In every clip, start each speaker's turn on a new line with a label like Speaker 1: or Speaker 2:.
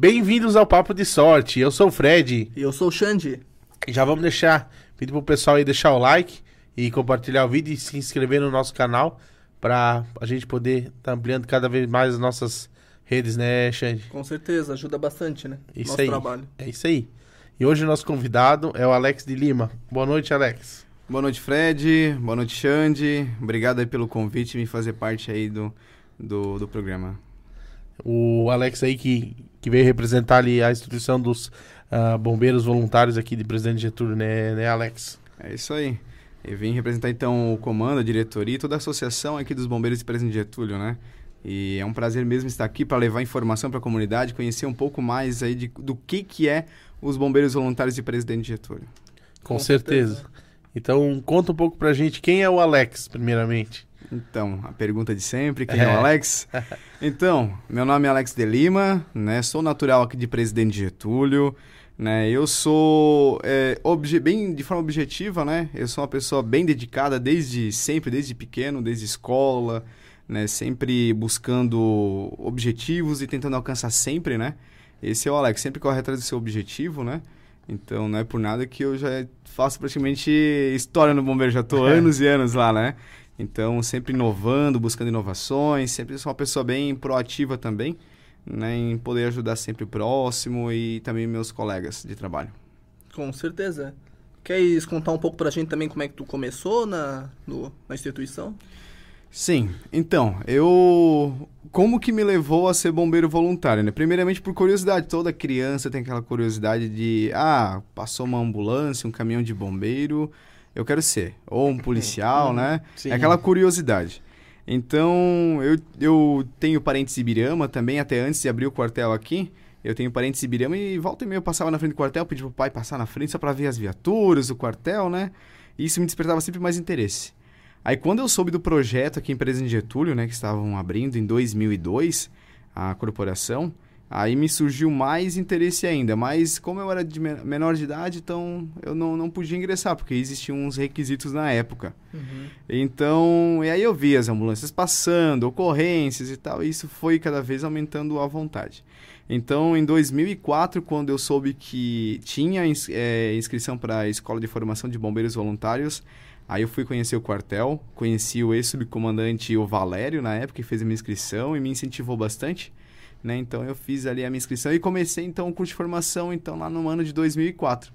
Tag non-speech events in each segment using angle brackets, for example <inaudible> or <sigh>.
Speaker 1: Bem-vindos ao Papo de Sorte. Eu sou o Fred.
Speaker 2: E eu sou o Xande.
Speaker 1: Já vamos deixar, pedir pro pessoal aí deixar o like e compartilhar o vídeo e se inscrever no nosso canal para a gente poder estar tá ampliando cada vez mais as nossas redes, né, Xande?
Speaker 2: Com certeza, ajuda bastante, né?
Speaker 1: Isso
Speaker 2: Nosso
Speaker 1: aí.
Speaker 2: trabalho.
Speaker 1: É isso aí. E hoje o nosso convidado é o Alex de Lima. Boa noite, Alex.
Speaker 3: Boa noite, Fred. Boa noite, Xande. Obrigado aí pelo convite e me fazer parte aí do, do, do programa.
Speaker 1: O Alex aí que, que veio representar ali a instituição dos uh, bombeiros voluntários aqui de Presidente Getúlio, né, né, Alex?
Speaker 3: É isso aí. Eu vim representar então o comando, a diretoria e toda a associação aqui dos bombeiros de Presidente Getúlio, né? E é um prazer mesmo estar aqui para levar informação para a comunidade, conhecer um pouco mais aí de, do que, que é os bombeiros voluntários de Presidente Getúlio.
Speaker 1: Com, Com certeza. certeza. Então, conta um pouco para a gente quem é o Alex, primeiramente.
Speaker 3: Então, a pergunta de sempre, quem é, é o Alex? <laughs> Então, meu nome é Alex de Lima, né? Sou natural aqui de Presidente Getúlio, né? Eu sou é, bem de forma objetiva, né? Eu sou uma pessoa bem dedicada desde sempre, desde pequeno, desde escola, né? Sempre buscando objetivos e tentando alcançar sempre, né? Esse é o Alex, sempre corre atrás do seu objetivo, né? Então não é por nada que eu já faço praticamente história no Bombeiro, já tô anos e anos lá, né? Então sempre inovando, buscando inovações, sempre sou uma pessoa bem proativa também, né? Em poder ajudar sempre o próximo e também meus colegas de trabalho.
Speaker 2: Com certeza. Queres contar um pouco pra gente também como é que tu começou na, no, na instituição?
Speaker 3: Sim, então, eu. Como que me levou a ser bombeiro voluntário, né? Primeiramente por curiosidade. Toda criança tem aquela curiosidade de. Ah, passou uma ambulância, um caminhão de bombeiro, eu quero ser. Ou um <laughs> policial, né? Sim. É aquela curiosidade. Então, eu, eu tenho parentes em Ibirama também, até antes de abrir o quartel aqui. Eu tenho parentes em Ibirama e volta e meia eu passava na frente do quartel, pedi pro pai passar na frente só para ver as viaturas, o quartel, né? E isso me despertava sempre mais interesse. Aí quando eu soube do projeto aqui em Presidente Getúlio, né, que estavam abrindo em 2002 a corporação, aí me surgiu mais interesse ainda. Mas como eu era de menor de idade, então eu não, não podia ingressar, porque existiam uns requisitos na época. Uhum. Então, e aí eu vi as ambulâncias passando, ocorrências e tal, e isso foi cada vez aumentando a vontade. Então, em 2004, quando eu soube que tinha ins é, inscrição para a Escola de Formação de Bombeiros Voluntários, Aí eu fui conhecer o quartel, conheci o ex-subcomandante, o Valério, na época, que fez a minha inscrição e me incentivou bastante. Né? Então eu fiz ali a minha inscrição e comecei então o curso de formação então lá no ano de 2004.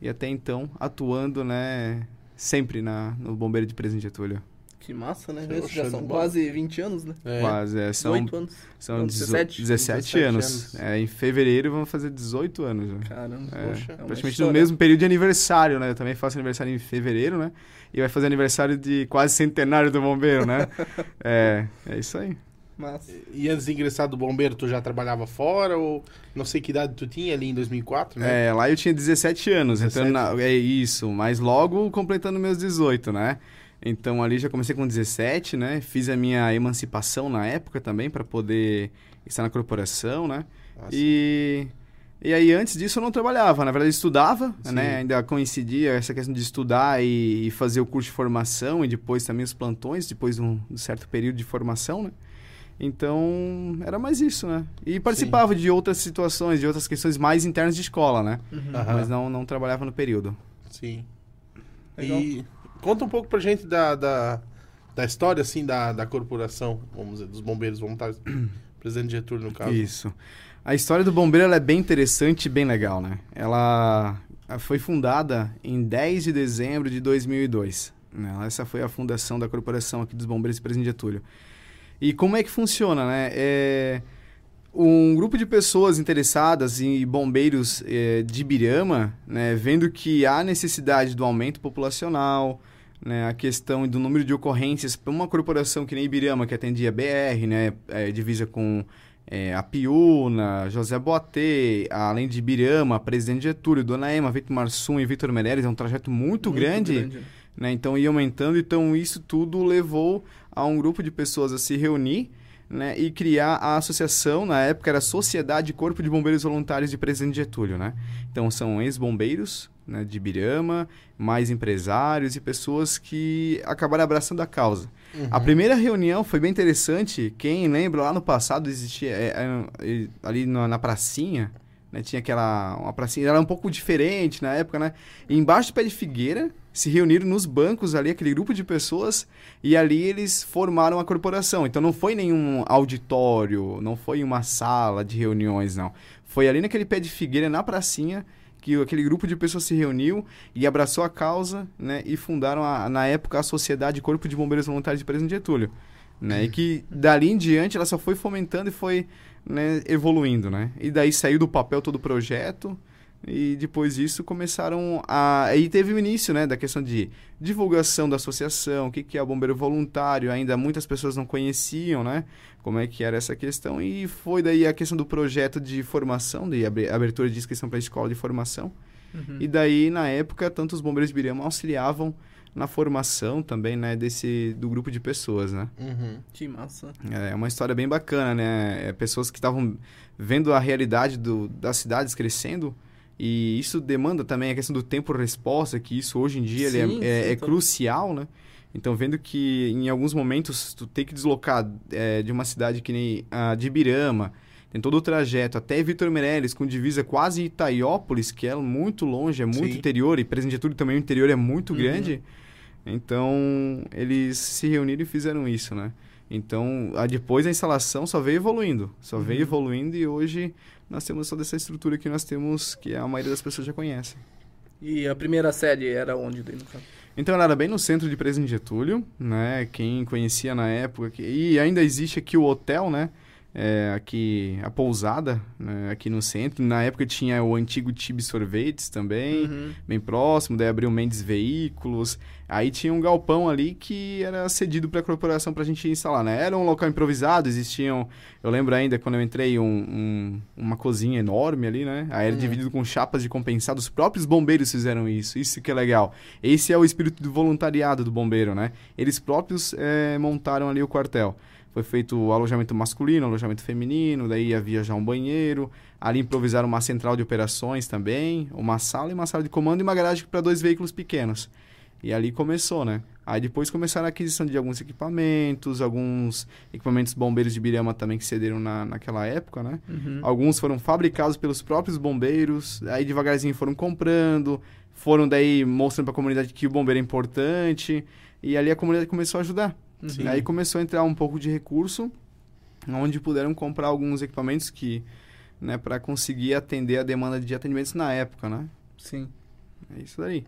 Speaker 3: E até então atuando, né, sempre na no Bombeiro de Presidente Getúlio.
Speaker 2: Que massa, né? Isso já são quase 20 anos, né?
Speaker 3: É. Quase, é, são
Speaker 2: 18 anos.
Speaker 3: São Não, 17, 17, 17 anos. anos. É, em fevereiro vamos fazer 18 anos. Né?
Speaker 2: Caramba, é, poxa. É
Speaker 3: praticamente no mesmo período de aniversário, né? Eu também faço aniversário em fevereiro, né? E vai fazer aniversário de quase centenário do bombeiro, né? <laughs> é, é isso aí.
Speaker 1: Mas... E antes de ingressar do bombeiro, tu já trabalhava fora ou não sei que idade tu tinha ali em 2004,
Speaker 3: né? É, lá eu tinha 17 anos, 17. Na... é isso, mas logo completando meus 18, né? Então ali já comecei com 17, né? Fiz a minha emancipação na época também para poder estar na corporação, né? Ah, e e aí antes disso eu não trabalhava, na verdade estudava, sim. né? Ainda coincidia essa questão de estudar e, fazer o curso de formação e depois também os plantões, depois de um, um certo período de formação, né? Então, era mais isso, né? E participava sim. de outras situações, de outras questões mais internas de escola, né? Uhum. Mas não, não trabalhava no período.
Speaker 1: Sim. Legal. E Conta um pouco pra gente da, da, da história, assim, da, da corporação, vamos dizer, dos bombeiros voluntários. <clears throat> Presidente Getúlio, no caso.
Speaker 3: Isso. A história do bombeiro é bem interessante e bem legal, né? Ela foi fundada em 10 de dezembro de 2002. Né? Essa foi a fundação da corporação aqui dos bombeiros de Presidente Getúlio. E como é que funciona, né? É um grupo de pessoas interessadas em bombeiros é, de Birama, né, vendo que há necessidade do aumento populacional, né, a questão do número de ocorrências para uma corporação que nem Ibirama, que atendia BR, né, é, divisa com é, a Piúna, José Boatê, além de Ibirama, Presidente Getúlio, Dona Ema, Vitor Marsum e Vitor Meirelles, é um trajeto muito, muito grande, grande. Né, então ia aumentando, então isso tudo levou a um grupo de pessoas a se reunir né, e criar a associação, na época era Sociedade Corpo de Bombeiros Voluntários de Presidente Getúlio, né? Então são ex-bombeiros né, de Birama, mais empresários e pessoas que acabaram abraçando a causa. A primeira reunião foi bem interessante. Quem lembra, lá no passado existia é, é, ali na, na pracinha, né? Tinha aquela uma pracinha, era um pouco diferente na época, né? E embaixo do pé de figueira se reuniram nos bancos ali aquele grupo de pessoas e ali eles formaram a corporação. Então não foi nenhum auditório, não foi uma sala de reuniões, não. Foi ali naquele pé de figueira na pracinha que aquele grupo de pessoas se reuniu e abraçou a causa, né, e fundaram a, na época a Sociedade Corpo de Bombeiros Voluntários de Presidente Getúlio, né, e que dali em diante ela só foi fomentando e foi né, evoluindo, né, e daí saiu do papel todo o projeto, e depois disso começaram a. Aí teve o início, né, da questão de divulgação da associação, o que, que é o bombeiro voluntário, ainda muitas pessoas não conheciam, né, como é que era essa questão. E foi daí a questão do projeto de formação, de abertura de inscrição para a escola de formação. Uhum. E daí, na época, tanto os bombeiros de Birama auxiliavam na formação também, né, desse, do grupo de pessoas, né.
Speaker 2: Uhum. Que massa.
Speaker 3: É uma história bem bacana, né, é pessoas que estavam vendo a realidade do, das cidades crescendo e isso demanda também a questão do tempo-resposta, que isso hoje em dia sim, é, é, sim, é tá. crucial, né? Então, vendo que em alguns momentos tu tem que deslocar é, de uma cidade que nem a de Ibirama, tem todo o trajeto até Vitor Meirelles, com divisa quase Itaiópolis, que é muito longe, é muito sim. interior, e Presidente Getúlio também o interior é muito uhum. grande. Então, eles se reuniram e fizeram isso, né? Então, a, depois a instalação só veio evoluindo, só uhum. veio evoluindo e hoje nós temos toda essa estrutura que nós temos, que a maioria das pessoas já conhece.
Speaker 2: E a primeira sede era onde, daí, no caso?
Speaker 3: Então, ela era bem no centro de Presidente Getúlio, né? Quem conhecia na época... E ainda existe aqui o hotel, né? É, aqui a pousada, né, aqui no centro. Na época tinha o antigo Tibi Sorvetes também, uhum. bem próximo, daí abriu Mendes Veículos. Aí tinha um galpão ali que era cedido para a corporação para a gente instalar, né? Era um local improvisado, existiam... Eu lembro ainda, quando eu entrei, um, um, uma cozinha enorme ali, né? Aí era uhum. dividido com chapas de compensado. Os próprios bombeiros fizeram isso, isso que é legal. Esse é o espírito do voluntariado do bombeiro, né? Eles próprios é, montaram ali o quartel. Foi feito o alojamento masculino, alojamento feminino, daí havia já um banheiro. Ali improvisaram uma central de operações também, uma sala e uma sala de comando e uma garagem para dois veículos pequenos. E ali começou, né? Aí depois começaram a aquisição de alguns equipamentos, alguns equipamentos bombeiros de Birama também que cederam na, naquela época, né? Uhum. Alguns foram fabricados pelos próprios bombeiros, aí devagarzinho foram comprando, foram daí mostrando para a comunidade que o bombeiro é importante, e ali a comunidade começou a ajudar. Uhum. Aí começou a entrar um pouco de recurso, onde puderam comprar alguns equipamentos que, né, para conseguir atender a demanda de atendimentos na época, né?
Speaker 2: Sim.
Speaker 3: É isso daí.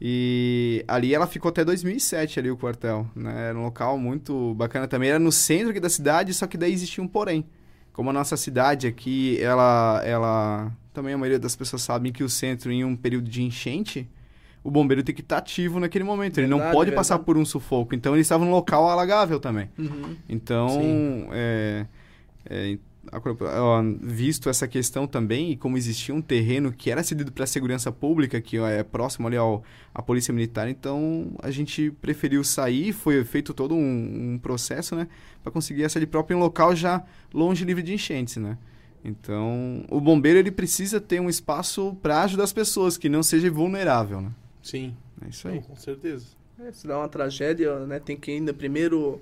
Speaker 3: E ali ela ficou até 2007 ali o quartel, né? Era um local muito bacana também, era no centro aqui da cidade, só que daí existia um porém. Como a nossa cidade aqui, ela ela também a maioria das pessoas sabem que o centro em um período de enchente, o bombeiro tem que estar tá ativo naquele momento. Verdade, ele não pode verdade. passar por um sufoco. Então, ele estava num local alagável também. Uhum. Então, é, é, visto essa questão também, e como existia um terreno que era cedido para a segurança pública, que é próximo ali ao, à Polícia Militar, então a gente preferiu sair, foi feito todo um, um processo, né? Para conseguir essa de próprio em um local já longe livre de enchentes, né? Então, o bombeiro ele precisa ter um espaço para ajudar as pessoas, que não seja vulnerável, né?
Speaker 1: Sim.
Speaker 3: É isso aí. Não,
Speaker 1: com certeza.
Speaker 2: É, se dá uma tragédia, né? Tem que ainda primeiro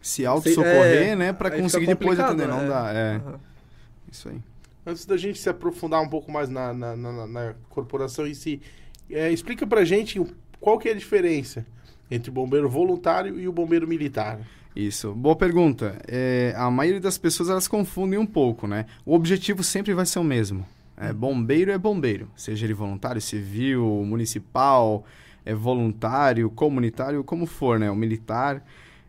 Speaker 3: se auto-socorrer, é, né? Para conseguir depois atender. Não né? dá. É. Uhum. Isso aí.
Speaker 1: Antes da gente se aprofundar um pouco mais na, na, na, na corporação em si, é, explica pra gente qual que é a diferença entre o bombeiro voluntário e o bombeiro militar.
Speaker 3: Isso. Boa pergunta. É, a maioria das pessoas elas confundem um pouco, né? O objetivo sempre vai ser o mesmo. É, bombeiro é bombeiro, seja ele voluntário, civil, municipal, é voluntário, comunitário, como for, né? O militar.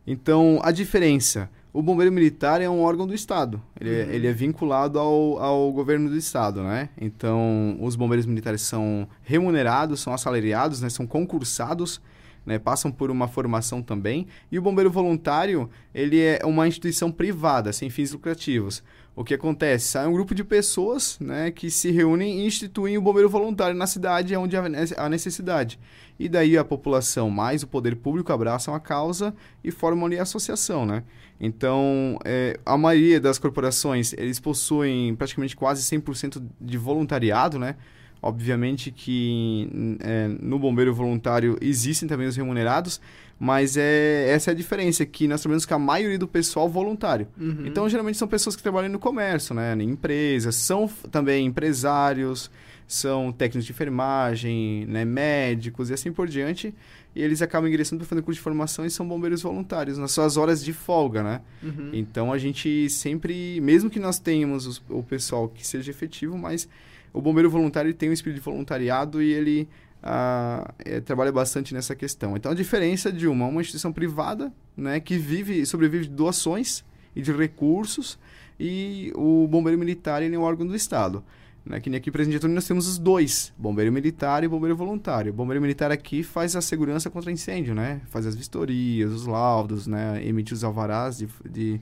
Speaker 3: Então, a diferença. O bombeiro militar é um órgão do Estado. Ele, é, uhum. ele é vinculado ao, ao governo do Estado, né? Então, os bombeiros militares são remunerados, são assalariados, né? São concursados né, passam por uma formação também. E o bombeiro voluntário, ele é uma instituição privada, sem fins lucrativos. O que acontece? Sai um grupo de pessoas né, que se reúnem e instituem o bombeiro voluntário na cidade onde há necessidade. E daí a população mais o poder público abraçam a causa e formam ali a associação, né? Então, é, a maioria das corporações, eles possuem praticamente quase 100% de voluntariado, né? Obviamente que é, no bombeiro voluntário existem também os remunerados, mas é, essa é a diferença, que nós trabalhamos com a maioria do pessoal voluntário.
Speaker 2: Uhum.
Speaker 3: Então, geralmente são pessoas que trabalham no comércio, né? Em empresas, são também empresários, são técnicos de enfermagem, né? médicos e assim por diante. E eles acabam ingressando para fazer curso de formação e são bombeiros voluntários nas suas horas de folga, né?
Speaker 2: Uhum.
Speaker 3: Então a gente sempre, mesmo que nós tenhamos os- o pessoal que seja efetivo, mas o bombeiro voluntário tem um espírito de voluntariado e ele ah, eh, trabalha bastante nessa questão. Então a diferença de uma, uma instituição privada, né, que vive, sobrevive de doações e de recursos, e o bombeiro militar ele é um órgão do Estado. Né, que nem aqui em Presidente nós temos os dois, bombeiro militar e bombeiro voluntário. O bombeiro militar aqui faz a segurança contra incêndio, né? Faz as vistorias, os laudos, né? Emite os alvarás de, de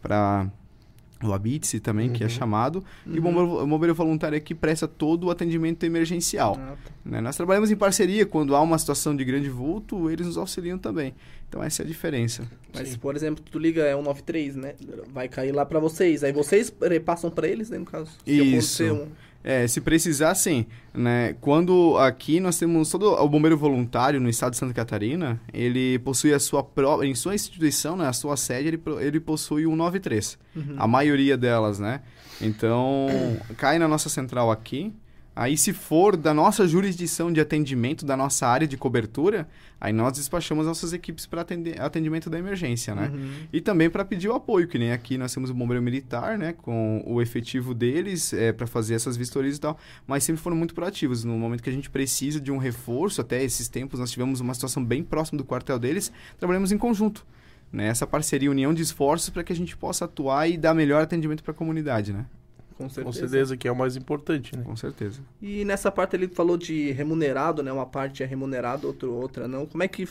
Speaker 3: para o habite também, que é
Speaker 1: Uhum.
Speaker 3: chamado. E o
Speaker 2: Uhum.
Speaker 3: bombeiro, o bombeiro voluntário aqui presta todo o atendimento emergencial.
Speaker 2: Ah, tá.
Speaker 3: né? Nós trabalhamos em parceria, quando há uma situação de grande vulto, eles nos auxiliam também. Então essa é a diferença.
Speaker 2: Mas,
Speaker 1: Sim.
Speaker 2: por exemplo, tu liga é 193, né? Vai cair lá pra vocês. Aí vocês eh, passam pra eles, né, no caso? Se
Speaker 3: Isso.
Speaker 2: acontecer um-
Speaker 3: É, se precisar, sim. Né? Quando aqui nós temos todo o bombeiro voluntário no estado de Santa Catarina, ele possui a sua própria, em sua instituição, né, a sua sede, ele, ele possui um 93.
Speaker 2: Uhum.
Speaker 3: A maioria delas, né? Então, cai na nossa central aqui. Aí, se for da nossa jurisdição de atendimento, da nossa área de cobertura, aí nós despachamos nossas equipes para atendimento da emergência, né?
Speaker 2: Uhum.
Speaker 3: E também para pedir o apoio, que nem aqui nós temos o bombeiro militar, né, com o efetivo deles é, para fazer essas vistorias e tal, mas sempre foram muito proativos. No momento que a gente precisa de um reforço, até esses tempos nós tivemos uma situação bem próxima do quartel deles, trabalhamos em conjunto. Né, essa parceria, união de esforços para que a gente possa atuar e dar melhor atendimento para a comunidade, né?
Speaker 2: Com
Speaker 1: Com
Speaker 2: certeza.
Speaker 1: certeza que é o mais importante, né?
Speaker 3: Com certeza.
Speaker 2: E nessa parte ele falou de remunerado, né? Uma parte é remunerado, outra, outra não. Como é que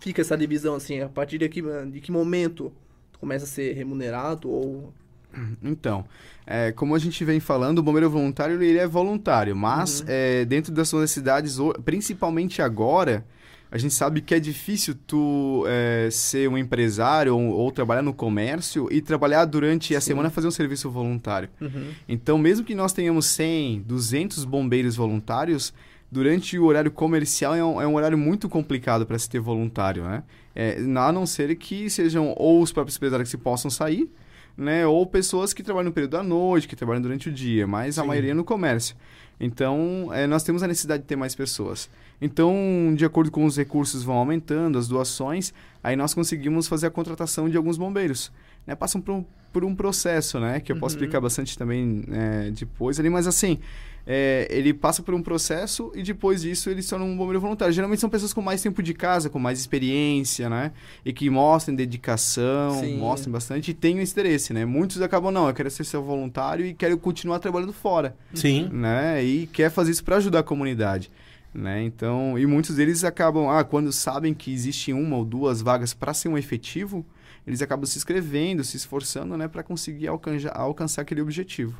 Speaker 2: fica essa divisão, assim? A partir de que, de que momento tu começa a ser remunerado ou... <clears throat>
Speaker 3: Então, é, como a gente vem falando, o bombeiro voluntário ele é voluntário, mas
Speaker 2: Uhum.
Speaker 3: é, dentro das suas necessidades, principalmente agora, a gente sabe que é difícil tu é, ser um empresário ou, ou trabalhar no comércio e trabalhar durante a
Speaker 2: Sim.
Speaker 3: semana fazer um serviço voluntário.
Speaker 2: Uhum.
Speaker 3: Então, mesmo que nós tenhamos 100, 200 bombeiros voluntários, durante o horário comercial é um, é um horário muito complicado para se ter voluntário, né? É, a não ser que sejam ou os próprios empresários que possam sair, né? Ou pessoas que trabalham no período da noite, que trabalham durante o dia, mas a
Speaker 1: Sim.
Speaker 3: maioria no comércio. Então, é, nós temos a necessidade de ter mais pessoas. Então, de acordo com os recursos vão aumentando, as doações, aí nós conseguimos fazer a contratação de alguns bombeiros. Né? Passam por um, por um processo, né? Que eu posso
Speaker 2: Uhum.
Speaker 3: explicar bastante também é, depois ali, mas assim, é, ele passa por um processo e depois disso ele se torna um bombeiro voluntário. Geralmente são pessoas com mais tempo de casa, com mais experiência, né? E que mostrem dedicação,
Speaker 2: Sim.
Speaker 3: mostrem bastante e têm esse interesse, né? Muitos acabam, não, eu quero ser seu voluntário e quero continuar trabalhando fora
Speaker 1: Sim.
Speaker 3: né? E quer fazer isso para ajudar a comunidade, né? Então, e muitos deles acabam, ah, quando sabem que existe uma ou duas vagas para ser um efetivo, eles acabam se inscrevendo, se esforçando, né, para conseguir alcançar, alcançar aquele objetivo.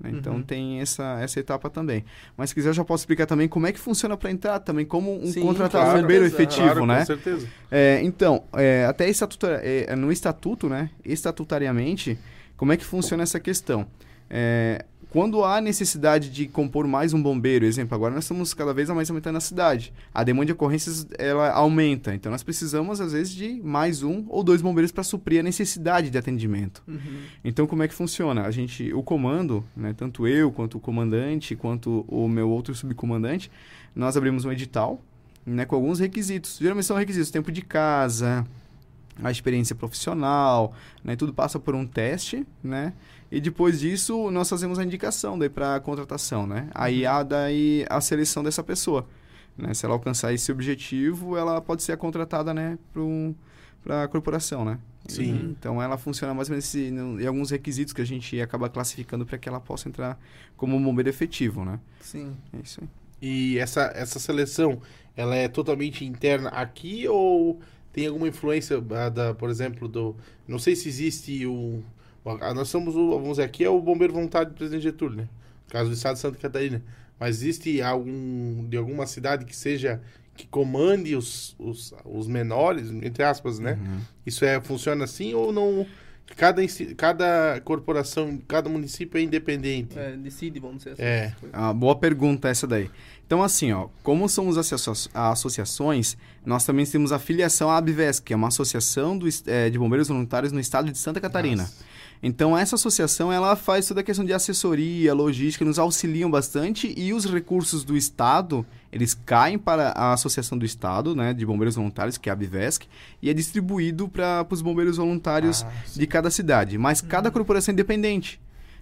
Speaker 3: né? Então
Speaker 2: Uhum.
Speaker 3: tem essa, essa etapa também. Mas se quiser eu já posso explicar também como é que funciona para entrar também, como um
Speaker 2: Sim,
Speaker 3: contratar
Speaker 2: claro.
Speaker 3: bombeiro efetivo,
Speaker 1: Claro,
Speaker 3: né?
Speaker 1: Com certeza.
Speaker 3: É, então, é, até estatuta- é, no estatuto, né, estatutariamente, como é que funciona essa questão? É, quando há necessidade de compor mais um bombeiro, exemplo, agora nós estamos cada vez mais aumentando a cidade, a demanda de ocorrências ela aumenta, então nós precisamos às vezes de mais um ou dois bombeiros para suprir a necessidade de atendimento.
Speaker 2: Uhum.
Speaker 3: Então, como é que funciona? A gente, o comando, né, tanto eu quanto o comandante, quanto o meu outro subcomandante, nós abrimos um edital, né, com alguns requisitos. Geralmente são requisitos tempo de casa, a experiência profissional, né, tudo passa por um teste, né? E depois disso, nós fazemos a indicação daí para a contratação, né? Aí há daí a seleção dessa pessoa, né? Se ela alcançar esse objetivo, ela pode ser contratada, né, para um, a corporação, né?
Speaker 1: Sim.
Speaker 3: Então ela funciona mais ou menos esse- em alguns requisitos que a gente acaba classificando para que ela possa entrar como um bombeiro efetivo, né?
Speaker 2: Sim.
Speaker 3: É isso aí.
Speaker 1: E essa, essa seleção, ela é totalmente interna aqui ou tem alguma influência ah, da, por exemplo, do. Não sei se existe o. ah, Nós somos o. Vamos dizer, aqui é o bombeiro voluntário do presidente Getúlio, né? No caso do estado de Santa Catarina. Mas existe algum. de alguma cidade que seja. que comande os, os, os menores, entre aspas, né?
Speaker 3: Uhum.
Speaker 1: Isso é, funciona assim ou não? Cada, cada corporação, cada município é independente.
Speaker 2: É, decide, vamos dizer assim.
Speaker 1: É.
Speaker 3: Ah, boa pergunta essa daí. Então, assim, ó, como somos associa- associações, nós também temos a filiação à ABVES, que é uma associação do eh, de bombeiros voluntários no estado de Santa Catarina.
Speaker 1: Nossa.
Speaker 3: Então, essa associação, ela faz toda a questão de assessoria, logística, nos auxiliam bastante e os recursos do Estado, eles caem para a Associação do Estado, né, de Bombeiros Voluntários, que é a ABVESC, e é distribuído para os bombeiros voluntários
Speaker 1: Ah,
Speaker 3: de cada cidade. Mas cada corporação é independente.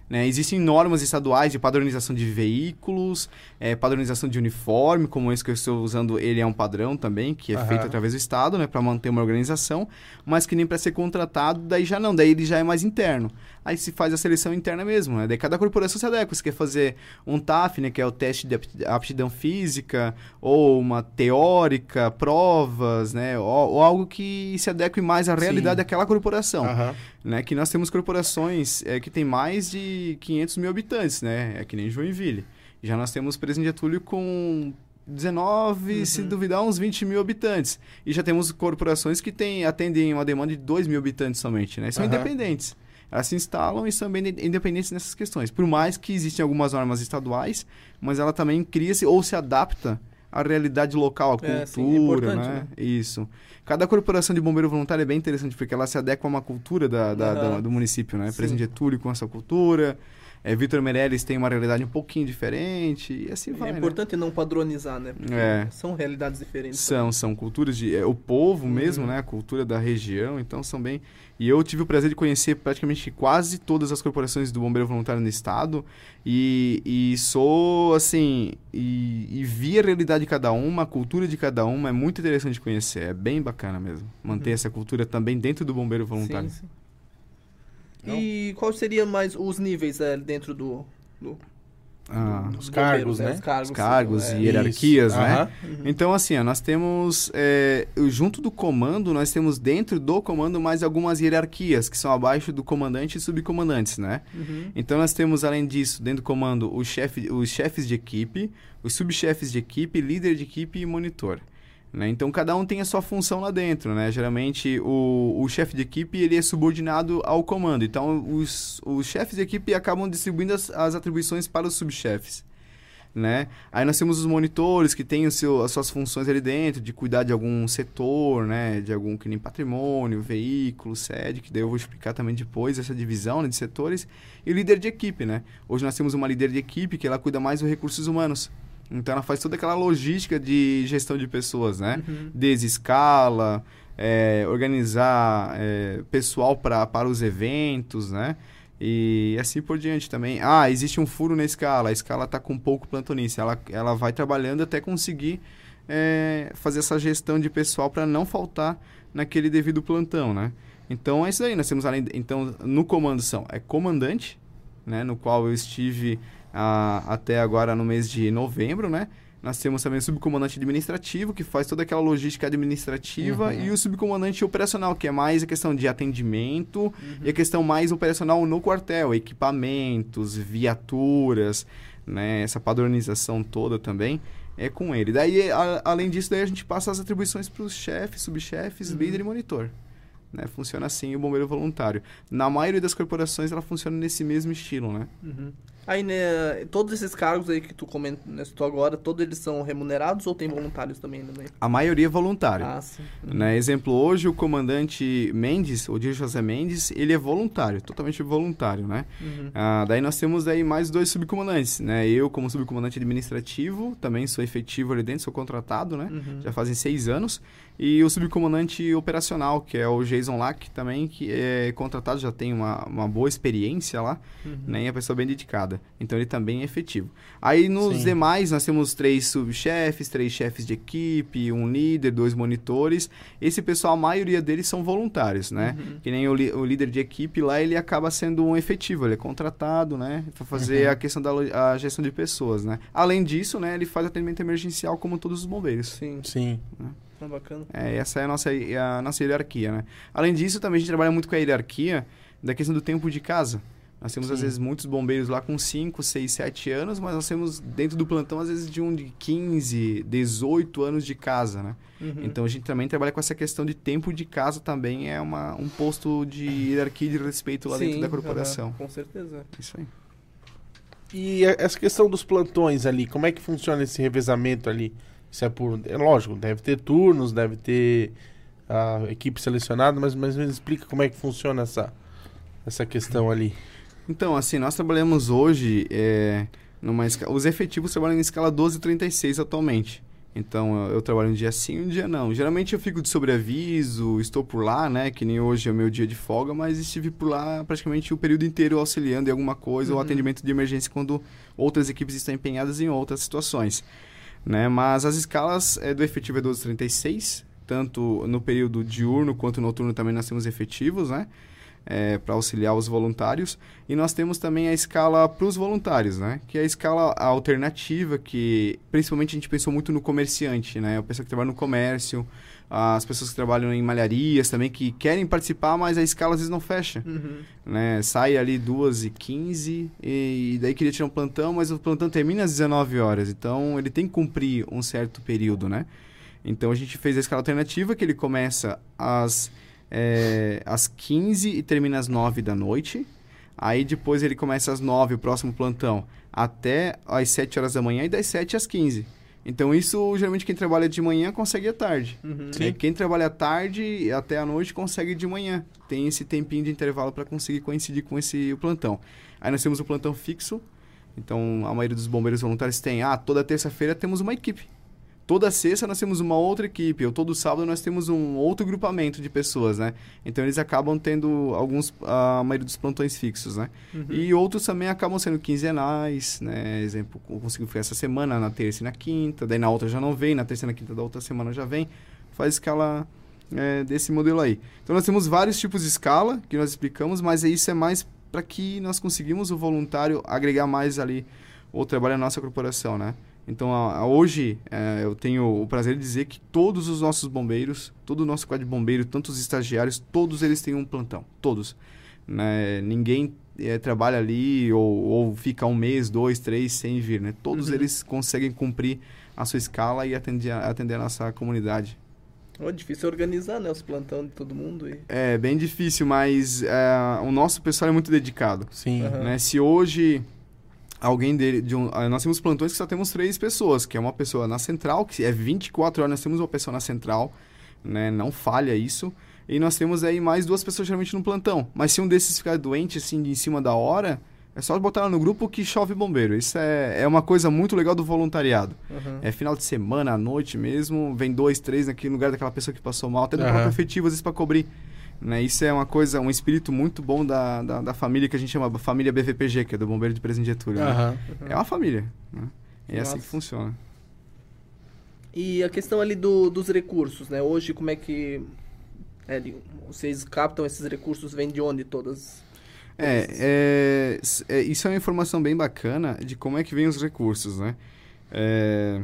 Speaker 3: Né? Existem normas estaduais de padronização de veículos, eh, padronização de uniforme, como esse que eu estou usando, ele é um padrão também, que é
Speaker 1: Aham.
Speaker 3: feito através do Estado, né, para manter uma organização, mas que nem para ser contratado, daí já não, daí ele já é mais interno. Aí se faz a seleção interna mesmo, né? Daí cada corporação se adequa. Se quer fazer um TAF, né, que é o teste de apti- aptidão física, ou uma teórica, provas, né, ou, ou algo que se adeque mais à
Speaker 1: Sim.
Speaker 3: realidade daquela corporação
Speaker 1: Aham.
Speaker 3: né? Que nós temos corporações é, que tem mais de 500 mil habitantes, né? É que nem Joinville. Já nós temos Presidente Getúlio com 19, se duvidar, uns 20 mil habitantes. E já temos corporações que tem, atendem uma demanda de 2 mil habitantes somente, né? São
Speaker 1: Aham.
Speaker 3: independentes. Elas se instalam e são bem inde- independentes nessas questões. Por mais que existem algumas normas estaduais, mas ela também cria-se ou se adapta à realidade local, à
Speaker 2: É, sim, é
Speaker 3: cultura, né?
Speaker 2: né?
Speaker 3: Isso. Cada corporação de bombeiro voluntário é bem interessante, porque ela se adequa a uma cultura da, da-
Speaker 2: Aham.
Speaker 3: da- do município, né?
Speaker 2: Sim.
Speaker 3: Presidente Getúlio com essa cultura, é, Vitor Meirelles tem uma realidade um pouquinho diferente, e assim vai,
Speaker 2: é
Speaker 3: né?
Speaker 2: importante não padronizar, né? Porque
Speaker 3: É.
Speaker 2: São realidades diferentes.
Speaker 3: São, são culturas de... É, o povo mesmo,
Speaker 2: Uhum.
Speaker 3: né? A cultura da região, então são bem... E eu tive o prazer de conhecer praticamente quase todas as corporações do Bombeiro Voluntário no estado e, e sou, assim... E, e vi a realidade de cada uma, a cultura de cada uma, é muito interessante de conhecer, é bem bacana mesmo. Manter
Speaker 2: Uhum.
Speaker 3: essa cultura também dentro do Bombeiro Voluntário.
Speaker 2: Sim, sim. E qual seria mais os níveis é, dentro do, do-
Speaker 3: Ah,
Speaker 2: dos
Speaker 1: Os cargos, né?
Speaker 2: Os cargos,
Speaker 3: Os cargos
Speaker 2: é,
Speaker 3: e hierarquias,
Speaker 1: Isso.
Speaker 3: né?
Speaker 2: Uhum.
Speaker 3: Então, assim, ó, nós temos, é, junto do comando, nós temos dentro do comando mais algumas hierarquias, que são abaixo do comandante e subcomandantes, né?
Speaker 2: Uhum.
Speaker 3: Então, nós temos, além disso, dentro do comando, o chefe, os chefes de equipe, os subchefes de equipe, líder de equipe e monitor. Né? Então, cada um tem a sua função lá dentro, né? Geralmente, o, o chefe de equipe, ele é subordinado ao comando. Então, os, os chefes de equipe acabam distribuindo as, as atribuições para os subchefes né? Aí nós temos os monitores que têm o seu, as suas funções ali dentro, de cuidar de algum setor, né? De algum que nem patrimônio, veículo, sede, que daí eu vou explicar também depois essa divisão né, de setores. E o líder de equipe, né? Hoje nós temos uma líder de equipe que ela cuida mais dos recursos humanos. Então ela faz toda aquela logística de gestão de pessoas, né?
Speaker 2: Uhum.
Speaker 3: Desde escala, é, organizar é, pessoal pra, para os eventos, né? E assim por diante também. Ah, existe um furo na escala, a escala está com pouco plantonista. Ela, ela vai trabalhando até conseguir é, fazer essa gestão de pessoal para não faltar naquele devido plantão, né? Então é isso aí. Nós temos além. Então, no comando são é comandante, né? No qual eu estive ah, até agora no mês de novembro, né? Nós temos também o subcomandante administrativo, que faz toda aquela logística administrativa,
Speaker 1: Uhum.
Speaker 3: e o subcomandante operacional, que é mais a questão de atendimento e a questão mais operacional no quartel, equipamentos, viaturas, né? Essa padronização toda também é com ele. Daí, a- além disso, daí a gente passa as atribuições para os chefes, subchefes,
Speaker 2: Uhum.
Speaker 3: líder e monitor. Né? Funciona assim o bombeiro voluntário. Na maioria das corporações, ela funciona nesse mesmo estilo, né?
Speaker 2: Uhum. Aí, né, todos esses cargos aí que tu comentou agora, todos eles são remunerados ou tem voluntários também no meio?
Speaker 3: A maioria é voluntário.
Speaker 2: Ah, sim.
Speaker 3: Né? Exemplo, hoje o comandante Mendes, o Dir José Mendes, ele é voluntário, totalmente voluntário, né?
Speaker 2: Uhum.
Speaker 3: Ah, daí nós temos daí mais dois subcomandantes, né? Eu como subcomandante administrativo, também sou efetivo ali dentro, sou contratado, né?
Speaker 2: Uhum.
Speaker 3: Já fazem seis anos. E o subcomandante operacional, que é o Jason Lack, também, que é contratado, já tem uma, uma boa experiência lá,
Speaker 2: Uhum.
Speaker 3: né? E é uma pessoa bem dedicada. Então ele também é efetivo. Aí nos
Speaker 1: Sim.
Speaker 3: demais, nós temos três subchefes, três chefes de equipe, um líder, dois monitores. Esse pessoal, a maioria deles são voluntários, né?
Speaker 2: Uhum.
Speaker 3: Que nem o, o líder de equipe lá, ele acaba sendo um efetivo, ele é contratado, né? Pra fazer
Speaker 1: Uhum.
Speaker 3: a questão da a gestão de pessoas, né? Além disso, né, ele faz atendimento emergencial como todos os bombeiros.
Speaker 2: Sim,
Speaker 1: Sim.
Speaker 2: tá bacana.
Speaker 3: É, essa é a nossa, é a nossa hierarquia, né? Além disso, também a gente trabalha muito com a hierarquia da questão do tempo de casa. Nós temos,
Speaker 1: Sim.
Speaker 3: às vezes, muitos bombeiros lá com 5, 6, 7 anos, mas nós temos dentro do plantão, às vezes, de um de 15, 18 anos de casa, né?
Speaker 2: Uhum.
Speaker 3: Então a gente também trabalha com essa questão de tempo de casa também, é uma, um posto de hierarquia e de respeito lá dentro
Speaker 2: Sim,
Speaker 3: da corporação.
Speaker 2: aham, com certeza.
Speaker 3: Isso aí.
Speaker 1: E a- essa questão dos plantões ali, como é que funciona esse revezamento ali? Isso é por. É lógico, deve ter turnos, deve ter a equipe selecionada, mas mais ou menos explica como é que funciona essa, essa questão ali.
Speaker 3: Então, assim, nós trabalhamos hoje é, numa escala. Os efetivos trabalham em escala 1236 atualmente. Então, eu, eu trabalho um dia sim um dia não. Geralmente eu fico de sobreaviso, estou por lá, né? Que nem hoje é o meu dia de folga, mas estive por lá praticamente o período inteiro auxiliando em alguma coisa ou
Speaker 2: Uhum.
Speaker 3: atendimento de emergência quando outras equipes estão empenhadas em outras situações. Né? Mas as escalas é, do efetivo é 1236, tanto no período diurno quanto noturno também nós temos efetivos, né? É, para auxiliar os voluntários. E nós temos também a escala para os voluntários, né? Que é a escala alternativa, que principalmente a gente pensou muito no comerciante, né? A pessoa que trabalha no comércio, as pessoas que trabalham em malharias também, que querem participar, mas a escala às vezes não fecha
Speaker 2: Uhum.
Speaker 3: né? Sai ali 2 e 15 e daí queria tirar um plantão, mas o plantão termina às 19 horas, então ele tem que cumprir um certo período, né? Então a gente fez a escala alternativa, que ele começa às, é, às 15 e termina às 9 da noite. Aí depois ele começa às 9, o próximo plantão, até às 7 horas da manhã e das 7 às 15. Então isso, geralmente quem trabalha de manhã consegue à tarde.
Speaker 2: Uhum.
Speaker 1: Sim.
Speaker 3: É, quem trabalha à tarde até à noite consegue de manhã. Tem esse tempinho de intervalo para conseguir coincidir com esse plantão. Aí nós temos o plantão fixo. Então a maioria dos bombeiros voluntários tem, ah, toda terça-feira temos uma equipe. Toda sexta nós temos uma outra equipe, ou todo sábado nós temos um outro grupamento de pessoas, né? Então eles acabam tendo alguns, a maioria dos plantões fixos, né?
Speaker 2: Uhum.
Speaker 3: E outros também acabam sendo quinzenais, né? Exemplo, eu consigo ficar essa semana, na terça e na quinta, daí na outra já não vem, na terça e na quinta da outra semana já vem. Faz escala é, desse modelo aí. Então nós temos vários tipos de escala que nós explicamos, mas isso é mais para que nós conseguimos o voluntário agregar mais ali o trabalho na nossa corporação, né? Então a- a- hoje é, eu tenho o prazer de dizer que todos os nossos bombeiros, todo o nosso quadro de bombeiro, tanto os estagiários, todos eles têm um plantão, todos. Né? Ninguém é, trabalha ali ou, ou fica um mês, dois, três sem vir, né? Todos
Speaker 2: Uhum.
Speaker 3: eles conseguem cumprir a sua escala e atender, a- atender a nossa comunidade.
Speaker 2: É difícil organizar, né? Os plantão de todo mundo. E...
Speaker 3: É bem difícil, mas é, o nosso pessoal é muito dedicado.
Speaker 1: Sim.
Speaker 2: Aham.
Speaker 3: né? Se hoje alguém dele, de um, ah, nós temos plantões que só temos três pessoas, que é uma pessoa na central, que é 24 horas, nós temos uma pessoa na central, né? Não falha isso. E nós temos aí mais duas pessoas geralmente no plantão. Mas se um desses ficar doente, assim, de em cima da hora, é só botar lá no grupo que chove bombeiro. Isso é, é uma coisa muito legal do voluntariado.
Speaker 2: Uhum.
Speaker 3: É final de semana, à noite mesmo, vem dois, três naquele lugar daquela pessoa que passou mal, até do
Speaker 1: Aham.
Speaker 3: próprio efetivo, às vezes, para cobrir. Né? Isso é uma coisa, um espírito muito bom da, da, da família que a gente chama família BVPG, que é do Bombeiro de Presidente Getúlio. né?
Speaker 1: Aham.
Speaker 3: É uma família. Né? É assim que funciona.
Speaker 2: E a questão ali do, dos recursos, né? Hoje, como é que é, vocês captam esses recursos? Vem de onde todas?
Speaker 3: É, é, é, isso é uma informação bem bacana de como é que vem os recursos, né? É,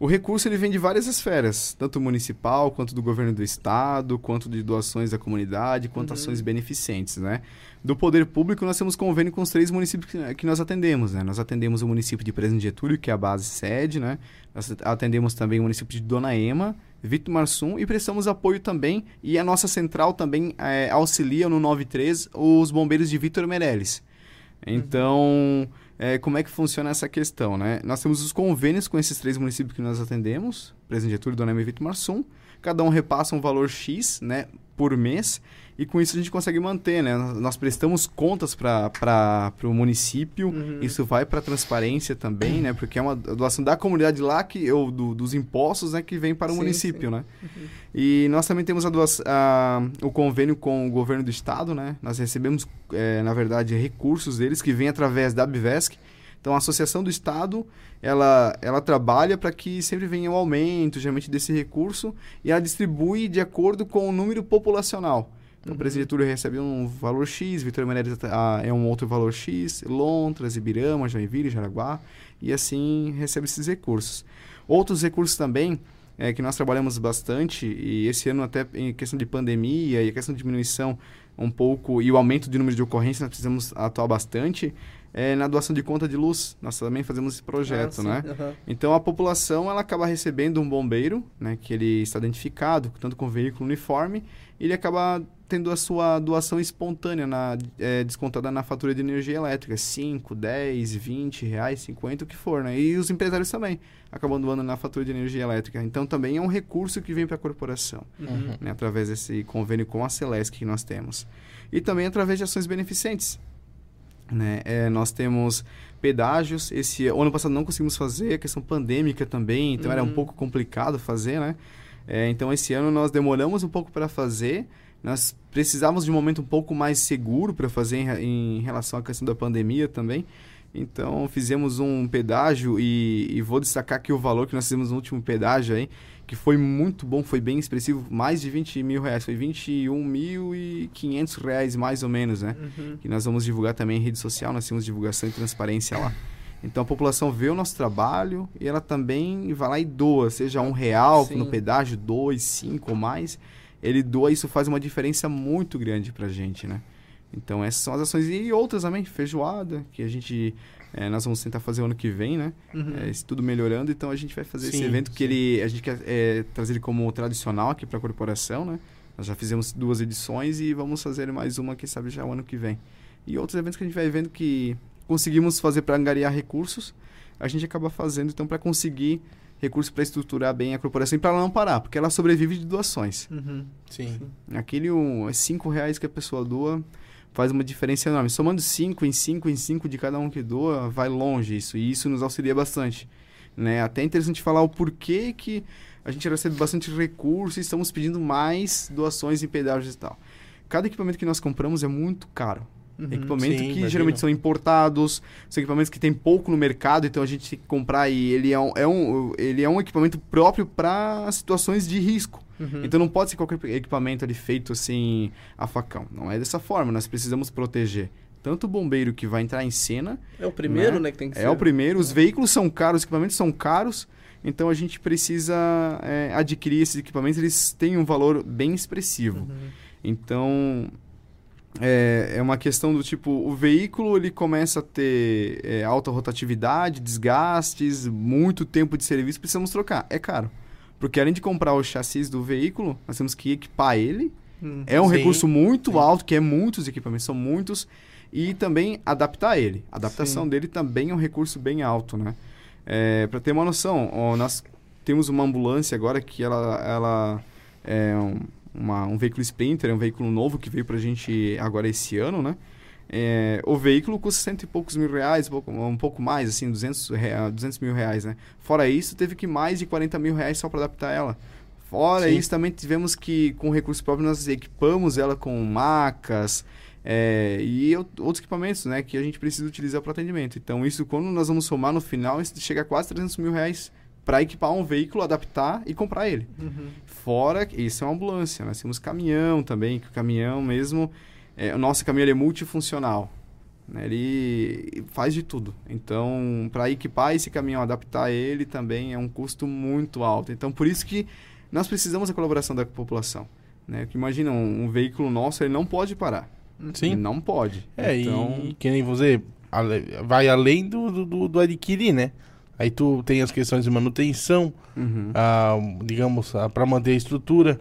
Speaker 3: o recurso ele vem de várias esferas, tanto municipal, quanto do governo do estado, quanto de doações da comunidade, quanto
Speaker 2: Uhum.
Speaker 3: ações beneficentes, né? Do poder público, nós temos convênio com os três municípios que, que nós atendemos, né? Nós atendemos o município de Presidente Getúlio, que é a base sede, né? Nós atendemos também o município de Dona Ema, Vitor Marsum e prestamos apoio também, e a nossa central também é, auxilia no 93 os bombeiros de Vitor Meirelles. Então, é, como é que funciona essa questão, né? Nós temos os convênios com esses três municípios que nós atendemos, Presidente Getúlio, Dona Ema e Vitor Marsum. Cada um repassa um valor X, né, por mês, e com isso a gente consegue manter, né? Nós prestamos contas para o município,
Speaker 2: Uhum.
Speaker 3: isso vai para transparência também, né? Porque é uma doação da comunidade lá, que, ou do- dos impostos, né, que vem para o
Speaker 2: Sim,
Speaker 3: município,
Speaker 2: sim.
Speaker 3: né? E nós também temos a doação- a- o convênio com o governo do estado, né? Nós recebemos, eh, na verdade, recursos deles que vêm através da Abvesc. Então, a Associação do Estado, ela, ela trabalha para que sempre venha um aumento, geralmente, desse recurso, e ela distribui de acordo com o número populacional. Então,
Speaker 2: Uhum.
Speaker 3: Presidente Getúlio recebe um valor X, Vitor Menezes ah, é um outro valor X, Lontras, Ibirama, Joinville, Jaraguá, e assim recebe esses recursos. Outros recursos também, é, que nós trabalhamos bastante, e esse ano até em questão de pandemia e a questão de diminuição um pouco, e o aumento de número de ocorrências, nós precisamos atuar bastante, é na doação de conta de luz. Nós também fazemos esse projeto,
Speaker 2: Ah,
Speaker 3: né?
Speaker 2: aham.
Speaker 3: Então a população ela acaba recebendo um bombeiro, né, que ele está identificado, tanto com veículo uniforme, e ele acaba tendo a sua doação espontânea na, é, descontada na fatura de energia elétrica, 5, 10, 20 reais, 50, o que for, né? E os empresários também acabam doando na fatura de energia elétrica. Então também é um recurso que vem para a corporação,
Speaker 1: Uhum.
Speaker 3: né, através desse convênio com a Celesc que nós temos. E também através de ações beneficentes. Né? É, nós temos pedágios. Esse o ano passado não conseguimos fazer, a questão pandêmica também, então era um
Speaker 2: Uhum.
Speaker 3: pouco complicado fazer, né? É, então esse ano nós demoramos um pouco para fazer. Nós precisávamos de um momento um pouco mais seguro para fazer em, em relação à questão da pandemia também. Então fizemos um pedágio e, e vou destacar aqui o valor que nós fizemos no último pedágio aí, que foi muito bom, foi bem expressivo, mais de 20 mil reais, foi 21.500 reais mais ou menos, né?
Speaker 2: Uhum.
Speaker 3: que nós vamos divulgar também em rede social, nós temos divulgação e transparência lá. Então a população vê o nosso trabalho e ela também vai lá e doa, seja um real
Speaker 2: Sim.
Speaker 3: no pedágio, dois, cinco ou mais. Ele doa, isso faz uma diferença muito grande pra gente, né? Então essas são as ações e outras também, feijoada, que a gente eh, nós vamos tentar fazer o ano que vem, né?
Speaker 2: Uhum.
Speaker 3: É, isso tudo melhorando, então a gente vai fazer esse
Speaker 1: Sim,
Speaker 3: evento que
Speaker 1: sim.
Speaker 3: ele a gente quer é, trazer ele como tradicional aqui para a corporação, né? Nós já fizemos duas edições e vamos fazer mais uma, quem sabe já o ano que vem. E outros eventos que a gente vai vendo que conseguimos fazer para angariar recursos, a gente acaba fazendo então para conseguir recursos para estruturar bem a corporação e para ela não parar, porque ela sobrevive de doações.
Speaker 2: Uhum.
Speaker 1: Sim.
Speaker 3: Aquele um, é cinco reais que a pessoa doa faz uma diferença enorme. Somando cinco em cinco em cinco de cada um que doa, vai longe isso. E isso nos auxilia bastante. Né? Até é interessante falar o porquê que a gente recebe bastante recurso e estamos pedindo mais doações em pedágios e tal. Cada equipamento que nós compramos é muito caro.
Speaker 2: Uhum.
Speaker 3: Equipamento
Speaker 1: Sim,
Speaker 3: que
Speaker 1: imagino.
Speaker 3: geralmente são importados, são equipamentos que tem pouco no mercado, então a gente tem que comprar e ele é um, é um, ele é um equipamento próprio para situações de risco.
Speaker 2: Uhum.
Speaker 3: Então não pode ser qualquer equipamento ali feito assim a facão. Não é dessa forma. Nós precisamos proteger tanto o bombeiro que vai entrar em cena,
Speaker 2: É o primeiro,
Speaker 3: né?
Speaker 2: né, que tem que
Speaker 3: é
Speaker 2: ser.
Speaker 3: o primeiro. Os veículos são caros, os equipamentos são caros. Então a gente precisa é, adquirir esses equipamentos. Eles têm um valor bem expressivo.
Speaker 2: Uhum.
Speaker 3: Então é, é uma questão do tipo o veículo ele começa a ter é, alta rotatividade, desgastes, muito tempo de serviço. Precisamos trocar. É caro. Porque além de comprar o chassi do veículo, nós temos que equipar ele.
Speaker 2: Uhum.
Speaker 3: É um
Speaker 1: Sim,
Speaker 3: recurso muito
Speaker 1: sim.
Speaker 3: alto, que é muitos equipamentos, são muitos. E também adaptar ele. A adaptação dele também é um recurso bem alto, né? É, para ter uma noção, ó, nós temos uma ambulância agora que ela, ela é um, uma- um veículo Sprinter, é um veículo novo que veio pra gente agora esse ano, né? É, o veículo custa cento e poucos mil reais, um pouco, um pouco mais, assim, 200, rea- 200 mil reais, né? Fora isso, teve que mais de 40 mil reais só para adaptar ela. Fora
Speaker 1: Sim.
Speaker 3: isso, também tivemos que, com recursos próprios, nós equipamos ela com macas é, e ou- outros equipamentos, né? Que a gente precisa utilizar para atendimento. Então, isso, quando nós vamos somar no final, isso chega a quase 300 mil reais para equipar um veículo, adaptar e comprar ele.
Speaker 2: Uhum.
Speaker 3: Fora, que isso é uma ambulância. Nós temos caminhão também, que o caminhão mesmo... É, o nosso caminhão ele é multifuncional. né, Ele faz de tudo. Então, para equipar esse caminhão, adaptar ele também é um custo muito alto. Então, por isso que nós precisamos da colaboração da população. Né? Porque imagina, um, um veículo nosso, ele não pode parar. Ele
Speaker 1: Sim.
Speaker 3: não pode.
Speaker 1: É,
Speaker 3: então,
Speaker 1: e que nem você vai além do- do, do adquirir, né? Aí tu tem as questões de manutenção,
Speaker 3: uhum.
Speaker 1: digamos, para manter a estrutura,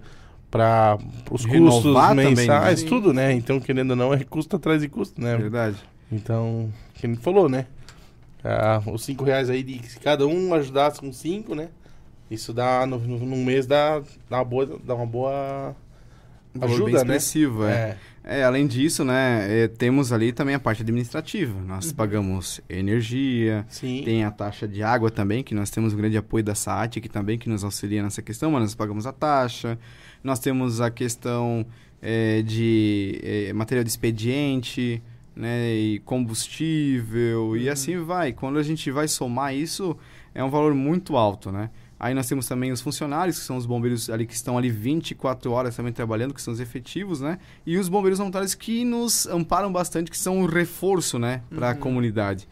Speaker 1: para os custos
Speaker 3: também,
Speaker 1: mensais,
Speaker 2: né?
Speaker 1: tudo, né? Então, querendo ou não, é custo atrás de custo, né?
Speaker 3: verdade.
Speaker 1: Então, que ele falou, né? Ah, os cinco reais aí, de, se cada um ajudasse com cinco, né? Isso dá, no, no, num mês, dá, dá, uma boa, dá uma boa ajuda,
Speaker 3: bem
Speaker 1: né?
Speaker 3: é.
Speaker 1: É.
Speaker 3: É, além disso, né, é, temos ali também a parte administrativa. Nós pagamos energia,
Speaker 1: Sim.
Speaker 3: tem a taxa de água também, que nós temos um grande apoio da SAT, que também que nos auxilia nessa questão, mas nós pagamos a taxa. Nós temos a questão é, de é, material de expediente, né, e combustível, e assim vai. Quando a gente vai somar isso, é um valor muito alto, né? Aí nós temos também os funcionários, que são os bombeiros ali que estão ali 24 horas também trabalhando, que são os efetivos, né? E os bombeiros voluntários que nos amparam bastante, que são o reforço, né, para a
Speaker 2: Uhum.
Speaker 3: comunidade.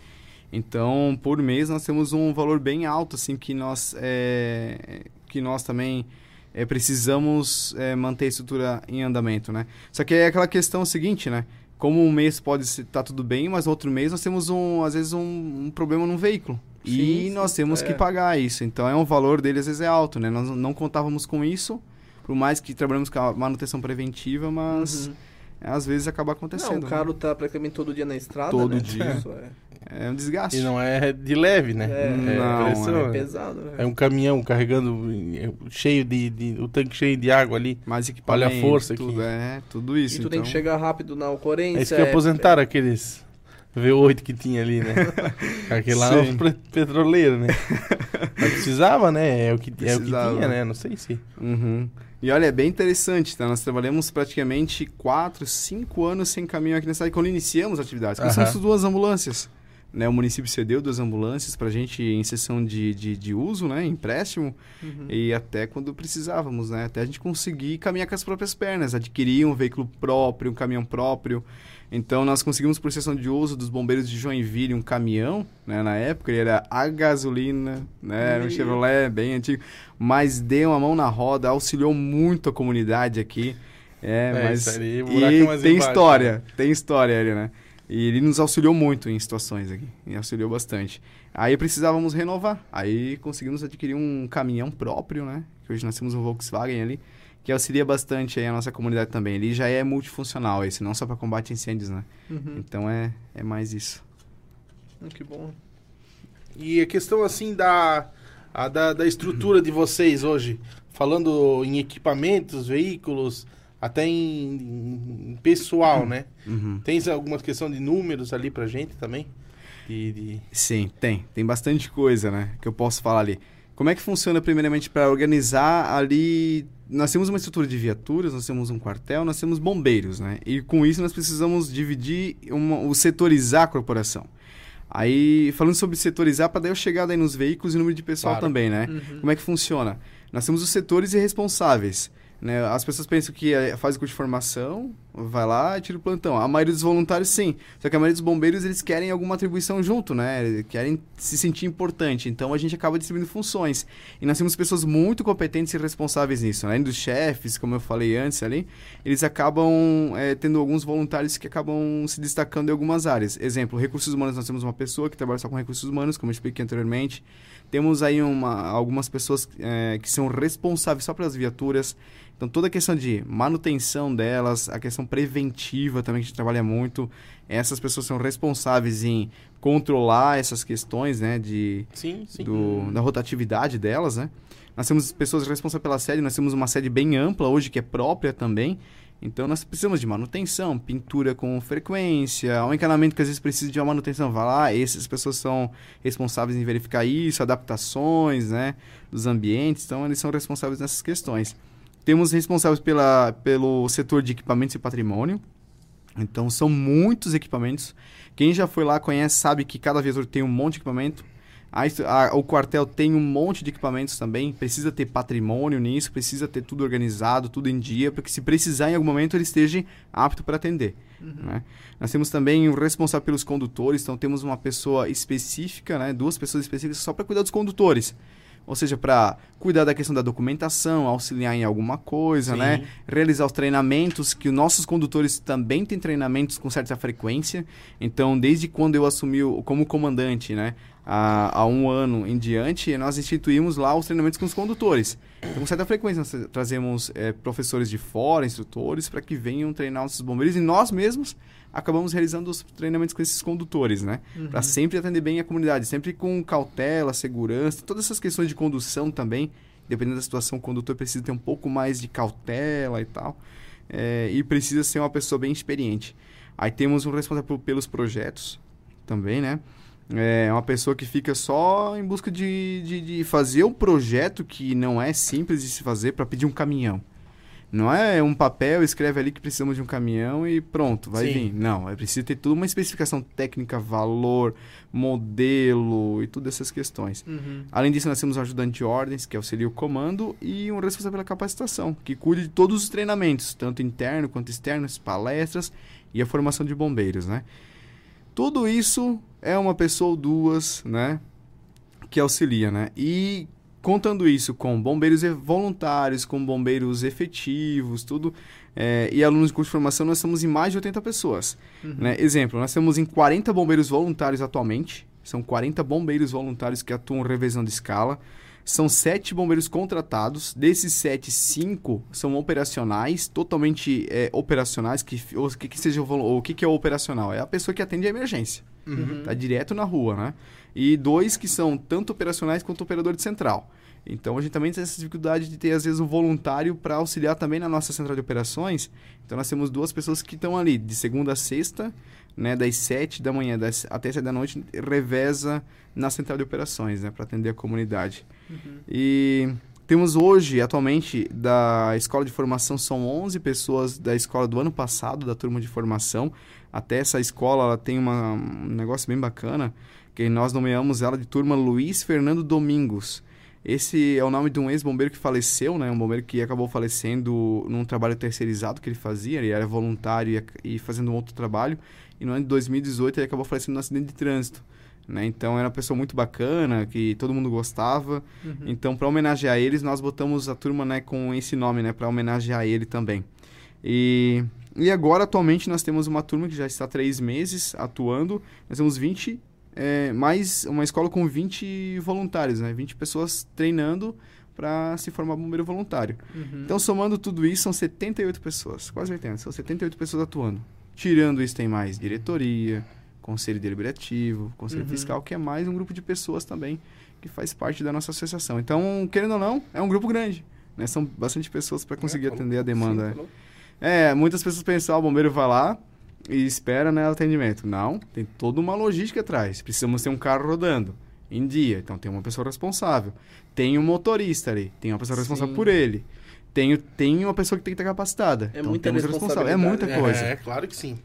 Speaker 3: Então, por mês nós temos um valor bem alto, assim, que nós, é, que nós também é, precisamos é, manter a estrutura em andamento, né? Só que é aquela questão seguinte, né? Como um mês pode estar tá tudo bem, mas outro mês nós temos, um, às vezes, um, um problema no veículo. Sim, e sim, nós temos é. que pagar isso. Então, é um valor dele, às vezes, é alto, né? Nós não contávamos com isso, por mais que trabalhamos com a manutenção preventiva, mas... Uhum. Às vezes acaba acontecendo. Não,
Speaker 2: o carro né? tá praticamente todo dia na estrada,
Speaker 3: Todo
Speaker 2: né?
Speaker 3: dia. É. É um desgaste.
Speaker 1: E não é de leve, né?
Speaker 2: É,
Speaker 3: não,
Speaker 2: é, é pesado. Né?
Speaker 1: É um caminhão carregando cheio de, de, o tanque cheio de água ali.
Speaker 3: Mais equipamento.
Speaker 1: Olha a força
Speaker 3: tudo,
Speaker 1: aqui.
Speaker 3: É, tudo isso.
Speaker 2: E tu
Speaker 3: então...
Speaker 2: tem que chegar rápido na ocorrência.
Speaker 1: É isso que é, aposentaram aqueles V8 que tinha ali, né? <laughs> Aquele lá é um petroleiro, né? Mas precisava, né? É o que, é o que tinha, né? Não sei se.
Speaker 3: Uhum. E olha, é bem interessante, tá? Nós trabalhamos praticamente 4, 5 anos sem caminhão aqui na cidade, quando iniciamos atividades. Começamos uhum. duas ambulâncias. Né, o município cedeu duas ambulâncias para a gente em sessão de, de, de uso, né, empréstimo, uhum. e até quando precisávamos, né, até a gente conseguir caminhar com as próprias pernas, adquirir um veículo próprio, um caminhão próprio. Então, nós conseguimos, por sessão de uso dos bombeiros de Joinville, um caminhão, né, na época, ele era a gasolina, né, era um Chevrolet bem antigo, mas deu uma mão na roda, auxiliou muito a comunidade aqui. É, é mas.
Speaker 1: Ali,
Speaker 3: e
Speaker 1: tem
Speaker 3: embaixo, história, né? tem história ali, né? E ele nos auxiliou muito em situações aqui. E auxiliou bastante. Aí precisávamos renovar. Aí conseguimos adquirir um caminhão próprio, né? Que hoje nós temos um Volkswagen ali, que auxilia bastante aí a nossa comunidade também. Ele já é multifuncional, esse não só para combate a incêndios, né? Uhum. Então é, é mais isso.
Speaker 2: Hum, que bom.
Speaker 1: E a questão assim da, a, da, da estrutura de vocês hoje, falando em equipamentos, veículos, até em, em pessoal, né? Uhum. Tens alguma questão de números ali pra gente também? De, de...
Speaker 3: Sim, tem. Tem bastante coisa, né? Que eu posso falar ali. Como é que funciona, primeiramente, para organizar ali... Nós temos uma estrutura de viaturas, nós temos um quartel, nós temos bombeiros, né? E com isso nós precisamos dividir, uma, o setorizar a corporação. Aí, falando sobre setorizar, para daí eu chegar daí nos veículos e número de pessoal claro. também, né? Uhum. Como é que funciona? Nós temos os setores e responsáveis. Né? As pessoas pensam que é, faz curso de formação, vai lá e tira o plantão. A maioria dos voluntários, sim. Só que a maioria dos bombeiros, eles querem alguma atribuição junto, né? Querem se sentir importante. Então, a gente acaba distribuindo funções. E nós temos pessoas muito competentes e responsáveis nisso. Além dos chefes, como eu falei antes ali, eles acabam é, tendo alguns voluntários que acabam se destacando em algumas áreas. Exemplo, recursos humanos, nós temos uma pessoa que trabalha só com recursos humanos, como eu expliquei anteriormente. Temos aí uma, algumas pessoas é, que são responsáveis só pelas viaturas. Então, toda a questão de manutenção delas, a questão preventiva também, que a gente trabalha muito. Essas pessoas são responsáveis em controlar essas questões, né? De,
Speaker 1: sim, sim.
Speaker 3: Do, da rotatividade delas, né? Nós temos pessoas responsáveis pela sede, nós temos uma sede bem ampla hoje, que é própria também. Então nós precisamos de manutenção, pintura com frequência, um encanamento que às vezes precisa de uma manutenção, vai lá, essas pessoas são responsáveis em verificar isso, adaptações, né, dos ambientes, então eles são responsáveis nessas questões. Temos responsáveis pela, pelo setor de equipamentos e patrimônio, então são muitos equipamentos. Quem já foi lá conhece, sabe que cada viatura tem um monte de equipamento. A, a, o quartel tem um monte de equipamentos também, precisa ter patrimônio nisso, precisa ter tudo organizado, tudo em dia, para que se precisar em algum momento ele esteja apto para atender. Uhum. Né? Nós temos também o responsável pelos condutores, então temos uma pessoa específica, né, duas pessoas específicas só para cuidar dos condutores ou seja, para cuidar da questão da documentação, auxiliar em alguma coisa, Sim. né? Realizar os treinamentos, que os nossos condutores também têm treinamentos com certa frequência. Então, desde quando eu assumi o, como comandante, né? Há, há, um ano em diante, nós instituímos lá os treinamentos com os condutores. Então, com certa frequência, nós trazemos é, professores de fora, instrutores, para que venham treinar nossos bombeiros e nós mesmos acabamos realizando os treinamentos com esses condutores, né? Uhum. Para sempre atender bem a comunidade, sempre com cautela, segurança, todas essas questões de condução também. Dependendo da situação, o condutor precisa ter um pouco mais de cautela e tal. É, e precisa ser uma pessoa bem experiente. Aí temos um responsável pelos projetos também, né? É uma pessoa que fica só em busca de, de, de fazer um projeto que não é simples de se fazer para pedir um caminhão. Não é um papel, escreve ali que precisamos de um caminhão e pronto, vai Sim. vir. Não, é preciso ter tudo uma especificação técnica, valor, modelo e todas essas questões. Uhum. Além disso, nós temos um ajudante de ordens, que auxilia o comando, e um responsável pela capacitação, que cuida de todos os treinamentos, tanto interno quanto externos, palestras e a formação de bombeiros, né? Tudo isso é uma pessoa ou duas, né? Que auxilia, né? E contando isso com bombeiros voluntários, com bombeiros efetivos, tudo, é, e alunos de curso de formação, nós estamos em mais de 80 pessoas. né? Exemplo, nós temos em 40 bombeiros voluntários atualmente, são 40 bombeiros voluntários que atuam revisão de escala, são sete bombeiros contratados. Desses sete, cinco são operacionais, totalmente é, operacionais. Que, o que, que seja o, volu- o que, que é o operacional? É a pessoa que atende a emergência.
Speaker 1: Uhum.
Speaker 3: Tá direto na rua, né? E dois que são tanto operacionais quanto operador de central. Então a gente também tem essa dificuldade de ter, às vezes, um voluntário para auxiliar também na nossa central de operações. Então nós temos duas pessoas que estão ali de segunda a sexta, né? Das sete da manhã das, até sete da noite, reveza na central de operações, né? Para atender a comunidade. E temos hoje, atualmente, da escola de formação, são 11 pessoas da escola do ano passado, da turma de formação. Até essa escola, ela tem uma, um negócio bem bacana, que nós nomeamos ela de turma Luiz Fernando Domingos. Esse é o nome de um ex-bombeiro que faleceu, né? Um bombeiro que acabou falecendo num trabalho terceirizado que ele fazia. Ele era voluntário e, e fazendo um outro trabalho. E no ano de 2018 ele acabou falecendo num acidente de trânsito. Né? Então era uma pessoa muito bacana, que todo mundo gostava. Então, para homenagear eles, nós botamos a turma né, com esse nome, né? Para homenagear ele também. E, e agora, atualmente, nós temos uma turma que já está há três meses atuando. Nós temos 20, é, mais uma escola com 20 voluntários, né? 20 pessoas treinando para se formar bombeiro voluntário.
Speaker 2: Uhum.
Speaker 3: Então, somando tudo isso, são 78 pessoas, quase 80, são 78 pessoas atuando. Tirando isso, tem mais diretoria, conselho deliberativo, conselho
Speaker 2: Uhum.
Speaker 3: fiscal, que é mais um grupo de pessoas também que faz parte da nossa associação. Então, querendo ou não, é um grupo grande. Né? São bastante pessoas para conseguir
Speaker 1: É,
Speaker 3: atender a demanda.
Speaker 2: Sim.
Speaker 3: É, muitas pessoas pensam, ah, o bombeiro vai lá e espera né, o atendimento. Não, tem toda uma logística atrás. Precisamos ter um carro rodando em dia, então tem uma pessoa responsável. Tem um motorista ali, tem uma pessoa responsável
Speaker 2: Sim.
Speaker 3: por ele. Tem, tem uma pessoa que tem que estar capacitada.
Speaker 2: É
Speaker 3: então
Speaker 2: muita
Speaker 3: temos responsável. É
Speaker 2: responsabilidade,
Speaker 3: muita
Speaker 2: né?
Speaker 3: coisa.
Speaker 1: É, claro que sim.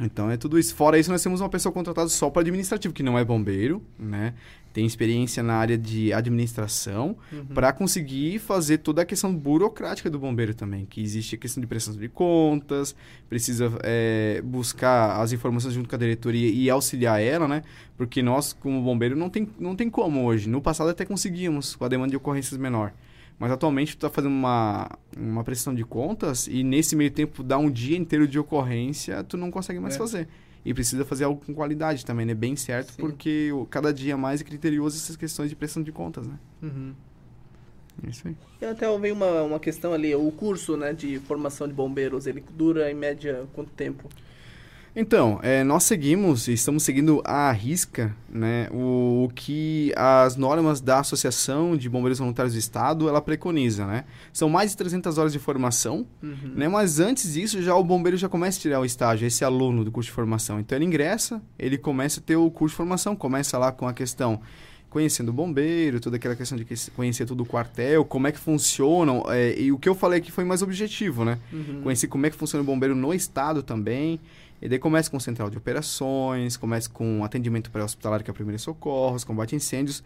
Speaker 3: Então é tudo isso. Fora isso, nós temos uma pessoa contratada só para administrativo, que não é bombeiro, né? Tem experiência na área de administração
Speaker 2: Uhum.
Speaker 3: para conseguir fazer toda a questão burocrática do bombeiro também. Que existe a questão de prestação de contas, precisa é, buscar as informações junto com a diretoria e auxiliar ela, né? Porque nós, como bombeiro, não tem, não tem como hoje. No passado até conseguíamos, com a demanda de ocorrências menor. Mas atualmente tu está fazendo uma, uma prestação de contas e nesse meio tempo dá um dia inteiro de ocorrência, tu não consegue mais
Speaker 2: É.
Speaker 3: fazer. E precisa fazer algo com qualidade também, né? Bem certo,
Speaker 2: Sim.
Speaker 3: porque o- cada dia mais é criterioso essas questões de prestação de contas, né?
Speaker 2: Uhum.
Speaker 3: É isso aí.
Speaker 2: E até veio uma, uma questão ali, o curso né, de formação de bombeiros, ele dura em média quanto tempo?
Speaker 3: Então, é, nós seguimos, e estamos seguindo à risca, né, o, o que as normas da Associação de Bombeiros Voluntários do Estado, ela preconiza, né? São mais de 300 horas de formação,
Speaker 2: Uhum.
Speaker 3: né? Mas antes disso, já o bombeiro já começa a tirar o estágio, esse aluno do curso de formação. Então ele ingressa, ele começa a ter o curso de formação, começa lá com a questão conhecendo o bombeiro, toda aquela questão de conhecer todo o quartel, como é que funcionam, é, e o que eu falei aqui foi mais objetivo, né?
Speaker 2: Uhum.
Speaker 3: Conhecer como é que funciona o bombeiro no estado também. E daí começa com central de operações, começa com atendimento pré-hospitalar, que é primeiros socorros, combate a incêndios.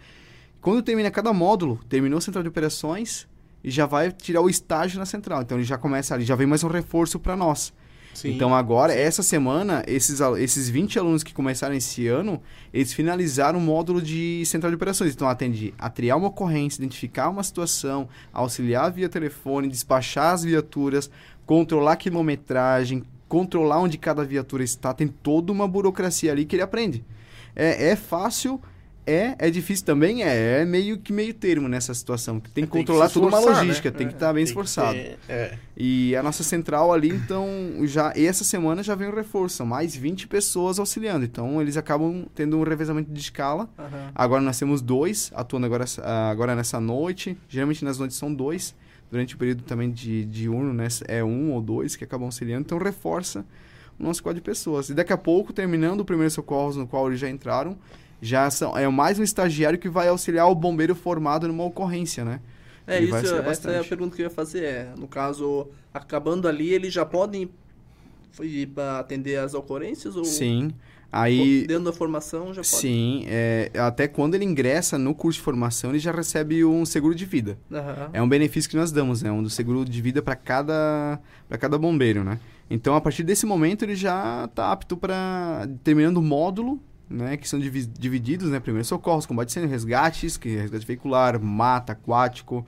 Speaker 3: Quando termina cada módulo, terminou a central de operações e já vai tirar o estágio na central. Então ele já começa ali, já vem mais um reforço para nós.
Speaker 1: Sim.
Speaker 3: Então agora, essa semana, esses, esses 20 alunos que começaram esse ano, eles finalizaram o módulo de central de operações. Então atende a triar uma ocorrência, identificar uma situação, auxiliar via telefone, despachar as viaturas, controlar a quilometragem, controlar onde cada viatura está. Tem toda uma burocracia ali que ele aprende. É, é fácil, é, é difícil também, é, é meio que meio termo nessa situação. que Tem que
Speaker 1: Tem que
Speaker 3: controlar
Speaker 1: se
Speaker 3: toda uma
Speaker 1: esforçar, né?
Speaker 3: logística, tem que
Speaker 2: É,
Speaker 3: estar bem
Speaker 1: Tem que
Speaker 3: esforçado.
Speaker 1: ter- é.
Speaker 3: E a nossa central ali, então, já essa semana já vem o reforço, são mais 20 pessoas auxiliando. Então, eles acabam tendo um revezamento de escala.
Speaker 2: Aham.
Speaker 3: Agora nós temos dois atuando agora, agora nessa noite. Geralmente nas noites são dois. Durante o período também de diurno, né, é um ou dois que acabam auxiliando. Então, reforça o nosso quadro de pessoas. E daqui a pouco, terminando o primeiro socorro no qual eles já entraram, já são, é mais um estagiário que vai auxiliar o bombeiro formado numa ocorrência, né?
Speaker 2: É
Speaker 3: Ele
Speaker 2: isso, essa é a pergunta que eu ia fazer. É, no caso, acabando ali, eles já podem ir para atender as ocorrências? Ou
Speaker 3: Sim. Aí,
Speaker 2: dentro da formação já pode?
Speaker 3: Sim, é, até quando ele ingressa no curso de formação, ele já recebe um seguro de vida.
Speaker 2: Aham.
Speaker 3: É um benefício que nós damos, né? Um seguro de vida para cada, pra cada bombeiro, né? Então, a partir desse momento, ele já está apto para, terminando o módulo, né, que são divi- divididos, né, primeiros socorros, combate incêndio, resgates, que é resgate veicular, mata, aquático,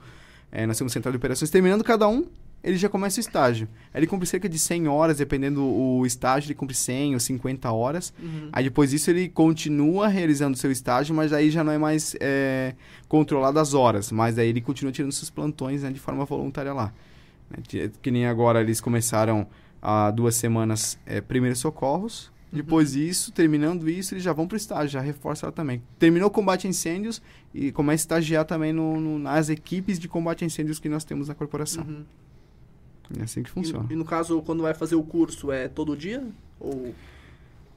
Speaker 3: é, nós temos central de operações, terminando cada um, ele já começa o estágio. Aí Ele cumpre cerca de 100 horas, dependendo o estágio, ele cumpre 100 ou 50 horas.
Speaker 2: Uhum.
Speaker 3: Aí depois disso ele continua realizando o seu estágio, mas aí já não é mais é, controlado as horas, mas daí ele continua tirando seus plantões né, de forma voluntária lá. Né, que- nem agora eles começaram há duas semanas é, primeiros socorros. Depois disso, terminando isso, eles já vão para o estágio, já reforça lá também. Terminou o combate a incêndios e começa a estagiar também no, no- nas equipes de combate a incêndios que nós temos na corporação.
Speaker 2: Uhum.
Speaker 3: É assim que funciona.
Speaker 2: E, e no caso, quando vai fazer o curso, é todo dia? Ou...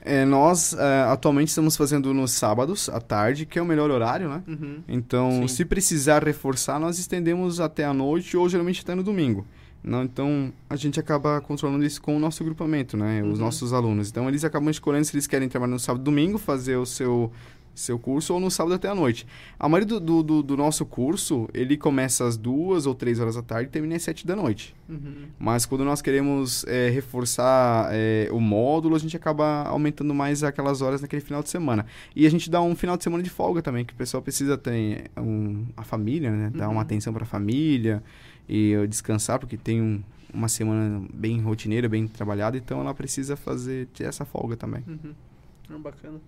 Speaker 3: É, nós é, atualmente estamos fazendo nos sábados à tarde, que é o melhor horário, né?
Speaker 2: Uhum.
Speaker 3: Então,
Speaker 1: Sim.
Speaker 3: se precisar reforçar, nós estendemos até a noite ou geralmente até no domingo. Não, então, a gente acaba controlando isso com o nosso grupamento, né? Os
Speaker 2: Uhum.
Speaker 3: nossos alunos. Então, eles acabam escolhendo se eles querem trabalhar no sábado domingo, fazer o seu, seu curso, ou no sábado até a noite. A maioria do, do, do- nosso curso, ele começa às duas ou três horas da tarde e termina às sete da noite.
Speaker 2: Uhum.
Speaker 3: Mas quando nós queremos é, reforçar é, o módulo, a gente acaba aumentando mais aquelas horas naquele final de semana. E a gente dá um final de semana de folga também, que o pessoal precisa ter um, a família, né? Dar
Speaker 2: Uhum.
Speaker 3: uma atenção para a família e uh, descansar, porque tem um- uma semana bem rotineira, bem trabalhada, então ela precisa fazer essa folga também.
Speaker 2: Uhum. Bacana.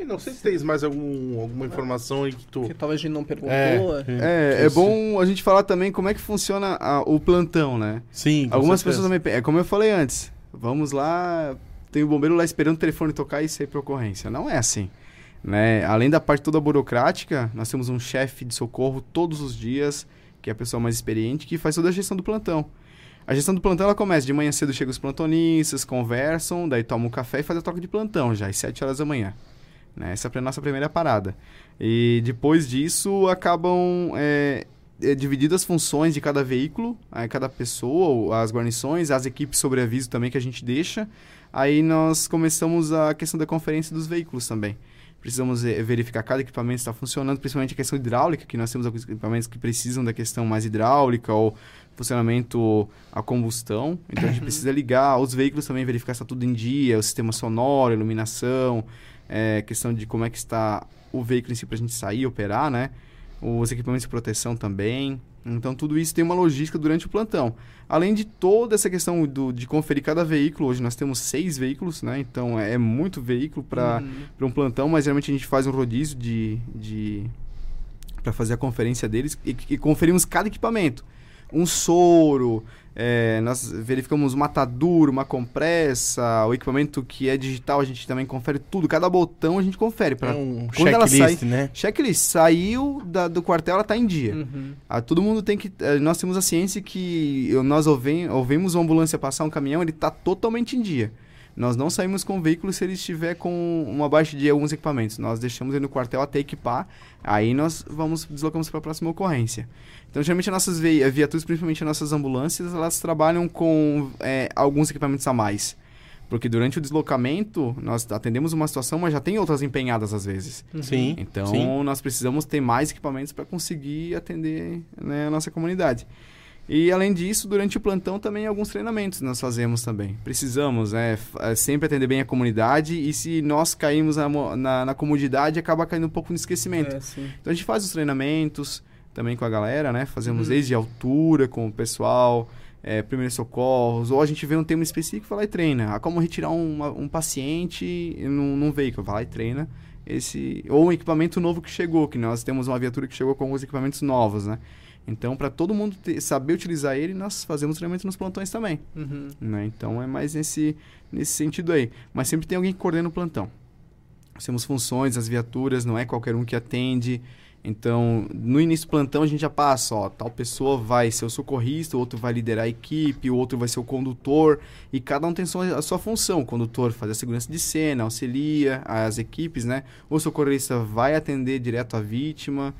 Speaker 1: Eu não sei se tens mais algum, alguma informação aí que tu.
Speaker 2: Que talvez a gente não perguntou.
Speaker 1: É,
Speaker 2: é.
Speaker 3: É, é bom a gente falar também como é que funciona a- o plantão, né?
Speaker 1: Sim, com
Speaker 3: Algumas
Speaker 1: certeza.
Speaker 3: pessoas também. É como eu falei antes. Vamos lá, tem o bombeiro lá esperando o telefone tocar e sair para ocorrência. Não é assim. Né? Além da parte toda burocrática, nós temos um chefe de socorro todos os dias, que é a pessoa mais experiente, que faz toda a gestão do plantão. A gestão do plantão ela começa de manhã cedo, chegam os plantonistas, conversam, daí tomam um café e faz a troca de plantão já, às 7 horas da manhã. Né? Essa é a nossa primeira parada. E depois disso acabam é, é, divididas as funções de cada veículo, aí cada pessoa, as guarnições, as equipes sobre aviso também que a gente deixa. Aí nós começamos a questão da conferência dos veículos também. Precisamos eh, verificar cada equipamento está funcionando, principalmente a questão hidráulica, que nós temos alguns equipamentos que precisam da questão mais hidráulica ou funcionamento a combustão. Então a gente <clears throat> precisa ligar os veículos também, verificar se está tudo em dia, o sistema sonoro, iluminação, eh, questão de como é que está o veículo em si para a gente sair e operar, né? Os equipamentos de proteção também. Então tudo isso tem uma logística durante o plantão. Além de toda essa questão do, de conferir cada veículo, hoje nós temos seis veículos, né? Então é, é muito veículo para
Speaker 2: Uhum.
Speaker 3: um plantão, mas geralmente a gente faz um rodízio de, de para fazer a conferência deles e, e conferimos cada equipamento. Um soro, é, nós verificamos uma atadura, uma compressa, o equipamento que é digital a gente também confere tudo, cada botão a gente confere
Speaker 1: É
Speaker 3: para
Speaker 1: um
Speaker 3: quando ela
Speaker 1: checklist, né?
Speaker 3: checklist saiu da- do quartel ela tá em dia.
Speaker 2: Uhum.
Speaker 3: Ah, todo mundo tem que. eh, Nós temos a ciência que nós ouvem, ouvimos uma ambulância passar um caminhão, ele está totalmente em dia. Nós não saímos com o veículo se ele estiver com uma baixa de alguns equipamentos. Nós deixamos ele no quartel até equipar, aí nós vamos deslocamos para a próxima ocorrência. Então, geralmente, as nossas vi- viaturas, principalmente as nossas ambulâncias, elas trabalham com eh, alguns equipamentos a mais. Porque durante o deslocamento, nós atendemos uma situação, mas já tem outras empenhadas às vezes.
Speaker 2: Uhum.
Speaker 1: Sim.
Speaker 3: Então,
Speaker 1: sim.
Speaker 3: nós precisamos ter mais equipamentos para conseguir atender né, a nossa comunidade. E, além disso, durante o plantão também alguns treinamentos nós fazemos também. Precisamos né, eh, sempre atender bem a comunidade e se nós caímos na, na, na comodidade, acaba caindo um pouco no esquecimento.
Speaker 2: É.
Speaker 3: Então, a gente faz os treinamentos também com a galera, né? Fazemos
Speaker 2: Uhum.
Speaker 3: desde altura com o pessoal, eh, primeiros socorros, ou a gente vê um tema específico e vai lá e treina. Ah, como retirar uma- um paciente num, num veículo, vai lá e treina. Esse, ou um equipamento novo que chegou, que nós temos uma viatura que chegou com alguns equipamentos novos, né? Então, para todo mundo ter- saber utilizar ele, nós fazemos treinamento nos plantões também,
Speaker 2: Uhum.
Speaker 3: né? Então, é mais nesse, nesse sentido aí. Mas sempre tem alguém que coordena o plantão. Nós temos funções, as viaturas, não é qualquer um que atende. Então, no início do plantão, a gente já passa, ó, tal pessoa vai ser o socorrista, o outro vai liderar a equipe, o outro vai ser o condutor, e cada um tem sua, a sua função. O condutor faz a segurança de cena, auxilia as equipes, né? O socorrista vai atender direto a vítima,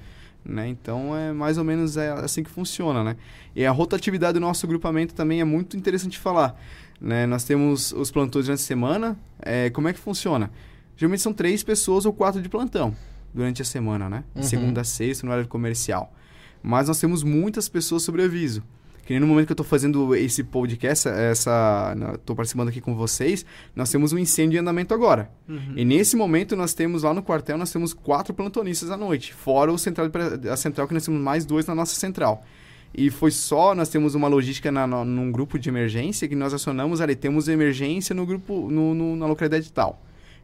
Speaker 3: né? Então, é mais ou menos é assim que funciona, né? E a rotatividade do nosso grupamento também é muito interessante falar, né? Nós temos os plantões durante a semana, é, como é que funciona? Geralmente são três pessoas ou quatro de plantão durante a semana, né?
Speaker 1: Uhum.
Speaker 3: Segunda a sexta, no horário comercial. Mas nós temos muitas pessoas sobre aviso. Que nem no momento que eu tô fazendo esse podcast, essa, tô participando aqui com vocês, nós temos um incêndio em andamento agora.
Speaker 2: Uhum.
Speaker 3: E nesse momento nós temos lá no quartel, nós temos quatro plantonistas à noite, fora o central, a central que nós temos mais dois na nossa central. E foi só, nós temos uma logística na, no, num grupo de emergência que nós acionamos ali, temos emergência no grupo, no, no na localidade tal.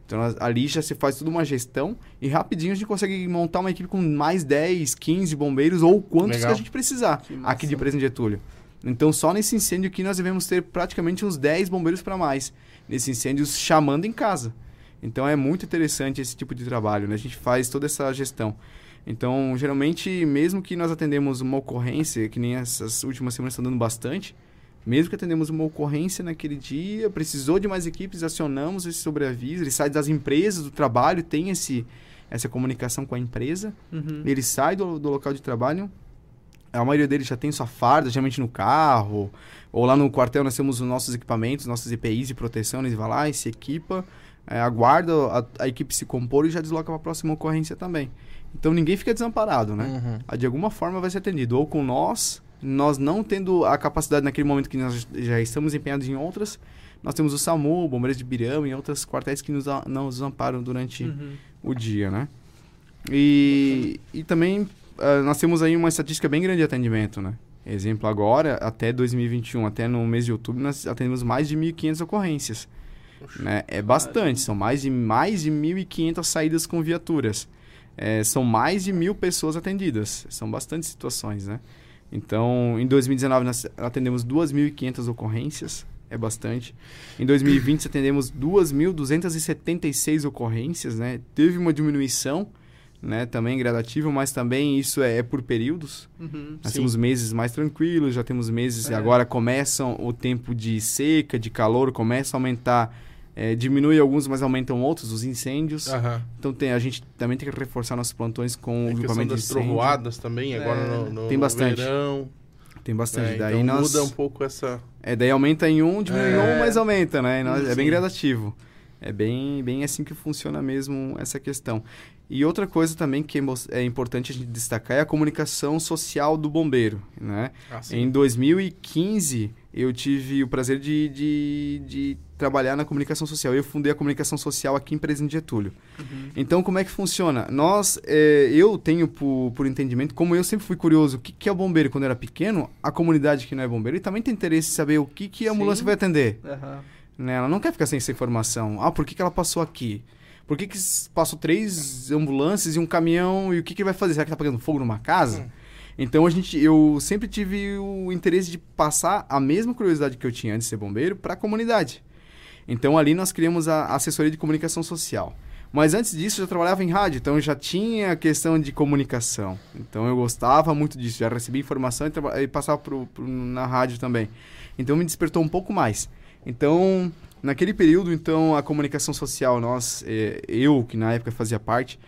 Speaker 3: Então ali já se faz toda uma gestão e rapidinho a gente consegue montar uma equipe com mais 10, 15 bombeiros ou quantos
Speaker 1: Legal.
Speaker 3: que a gente precisar aqui de Presidente Getúlio. Então só nesse incêndio aqui nós devemos ter praticamente uns 10 bombeiros para mais. Nesse incêndio chamando em casa. Então é muito interessante esse tipo de trabalho, né? A gente faz toda essa gestão. Então, geralmente, mesmo que nós atendemos uma ocorrência, que nem essas últimas semanas estão dando bastante, mesmo que atendemos uma ocorrência naquele dia, precisou de mais equipes, acionamos esse sobreaviso, ele sai das empresas, do trabalho, tem esse, essa comunicação com a empresa,
Speaker 2: Uhum.
Speaker 3: ele sai do, do local de trabalho, a maioria deles já tem sua farda, geralmente no carro, ou lá no quartel nós temos os nossos equipamentos, nossos EPIs de proteção, eles vão lá e se equipa, é, aguarda a, a equipe se compor e já desloca para a próxima ocorrência também. Então ninguém fica desamparado, né?
Speaker 1: Uhum.
Speaker 3: Ah, De alguma forma vai ser atendido, ou com nós, nós não tendo a capacidade naquele momento que nós já estamos empenhados em outras, nós temos o SAMU, Bombeiros de Birama e outros quartéis que nos, nos amparam durante
Speaker 2: Uhum.
Speaker 3: o dia, né? E, e também ah, nós temos aí uma estatística bem grande de atendimento, né? Exemplo, agora, até 2021, até no mês de outubro, nós atendemos mais de 1.500 ocorrências. Né? É bastante, são mais de, mais de 1.500 saídas com viaturas. É, são mais de mil pessoas atendidas. São bastante situações, né? Então, em 2019, nós atendemos 2.500 ocorrências. É bastante. Em 2020, atendemos 2.276 ocorrências, né? Teve uma diminuição, né? Também gradativa, mas também isso é, é por períodos.
Speaker 2: Uhum.
Speaker 3: Nós
Speaker 1: Sim.
Speaker 3: temos meses mais tranquilos, já temos meses...
Speaker 2: É.
Speaker 3: Agora começam o tempo de seca, de calor, começa a aumentar... é, diminui alguns, mas aumentam outros, os incêndios.
Speaker 1: Aham.
Speaker 3: Então tem, a gente também tem que reforçar nossos plantões com o
Speaker 1: questão
Speaker 3: grupamento de
Speaker 1: das
Speaker 3: incêndio.
Speaker 1: trovoadas também, agora
Speaker 2: É,
Speaker 1: no, no
Speaker 3: tem bastante.
Speaker 1: verão.
Speaker 3: Tem bastante.
Speaker 1: É,
Speaker 3: daí
Speaker 1: então
Speaker 3: nós...
Speaker 1: muda um pouco essa...
Speaker 3: É, daí aumenta em um, diminui em
Speaker 1: É.
Speaker 3: um, mas aumenta, né? E nós- é bem gradativo. É bem, bem assim que funciona mesmo essa questão. E outra coisa também que é é importante a gente destacar é a comunicação social do bombeiro, né?
Speaker 1: Assim,
Speaker 3: Em 2015, eu tive o prazer de, de, de trabalhar na comunicação social. Eu fundei a comunicação social aqui em Presidente Getúlio.
Speaker 2: Uhum.
Speaker 3: Então, como é que funciona? Nós, é, eu tenho por, por entendimento, como eu sempre fui curioso, o que, que é o bombeiro quando eu era pequeno, a comunidade que não é bombeiro também tem interesse em saber o que, que a ambulância
Speaker 2: Sim.
Speaker 3: vai atender.
Speaker 2: Aham.
Speaker 3: Né? Ela não quer ficar sem essa informação. Ah, por que, que ela passou aqui? Por que, que passou três ambulâncias e um caminhão e o que, que ele vai fazer? Será que tá pegando fogo numa casa? Então a gente, eu sempre tive o interesse de passar a mesma curiosidade que eu tinha antes de ser bombeiro para a comunidade. Então ali nós criamos a assessoria de comunicação social. Mas antes disso eu já trabalhava em rádio, então já tinha a questão de comunicação. Então eu gostava muito disso, já recebia informação e, e passava pro, pro- na rádio também. Então me despertou um pouco mais. Então, naquele período, então, a comunicação social, nós, eh, eu, que na época fazia parte,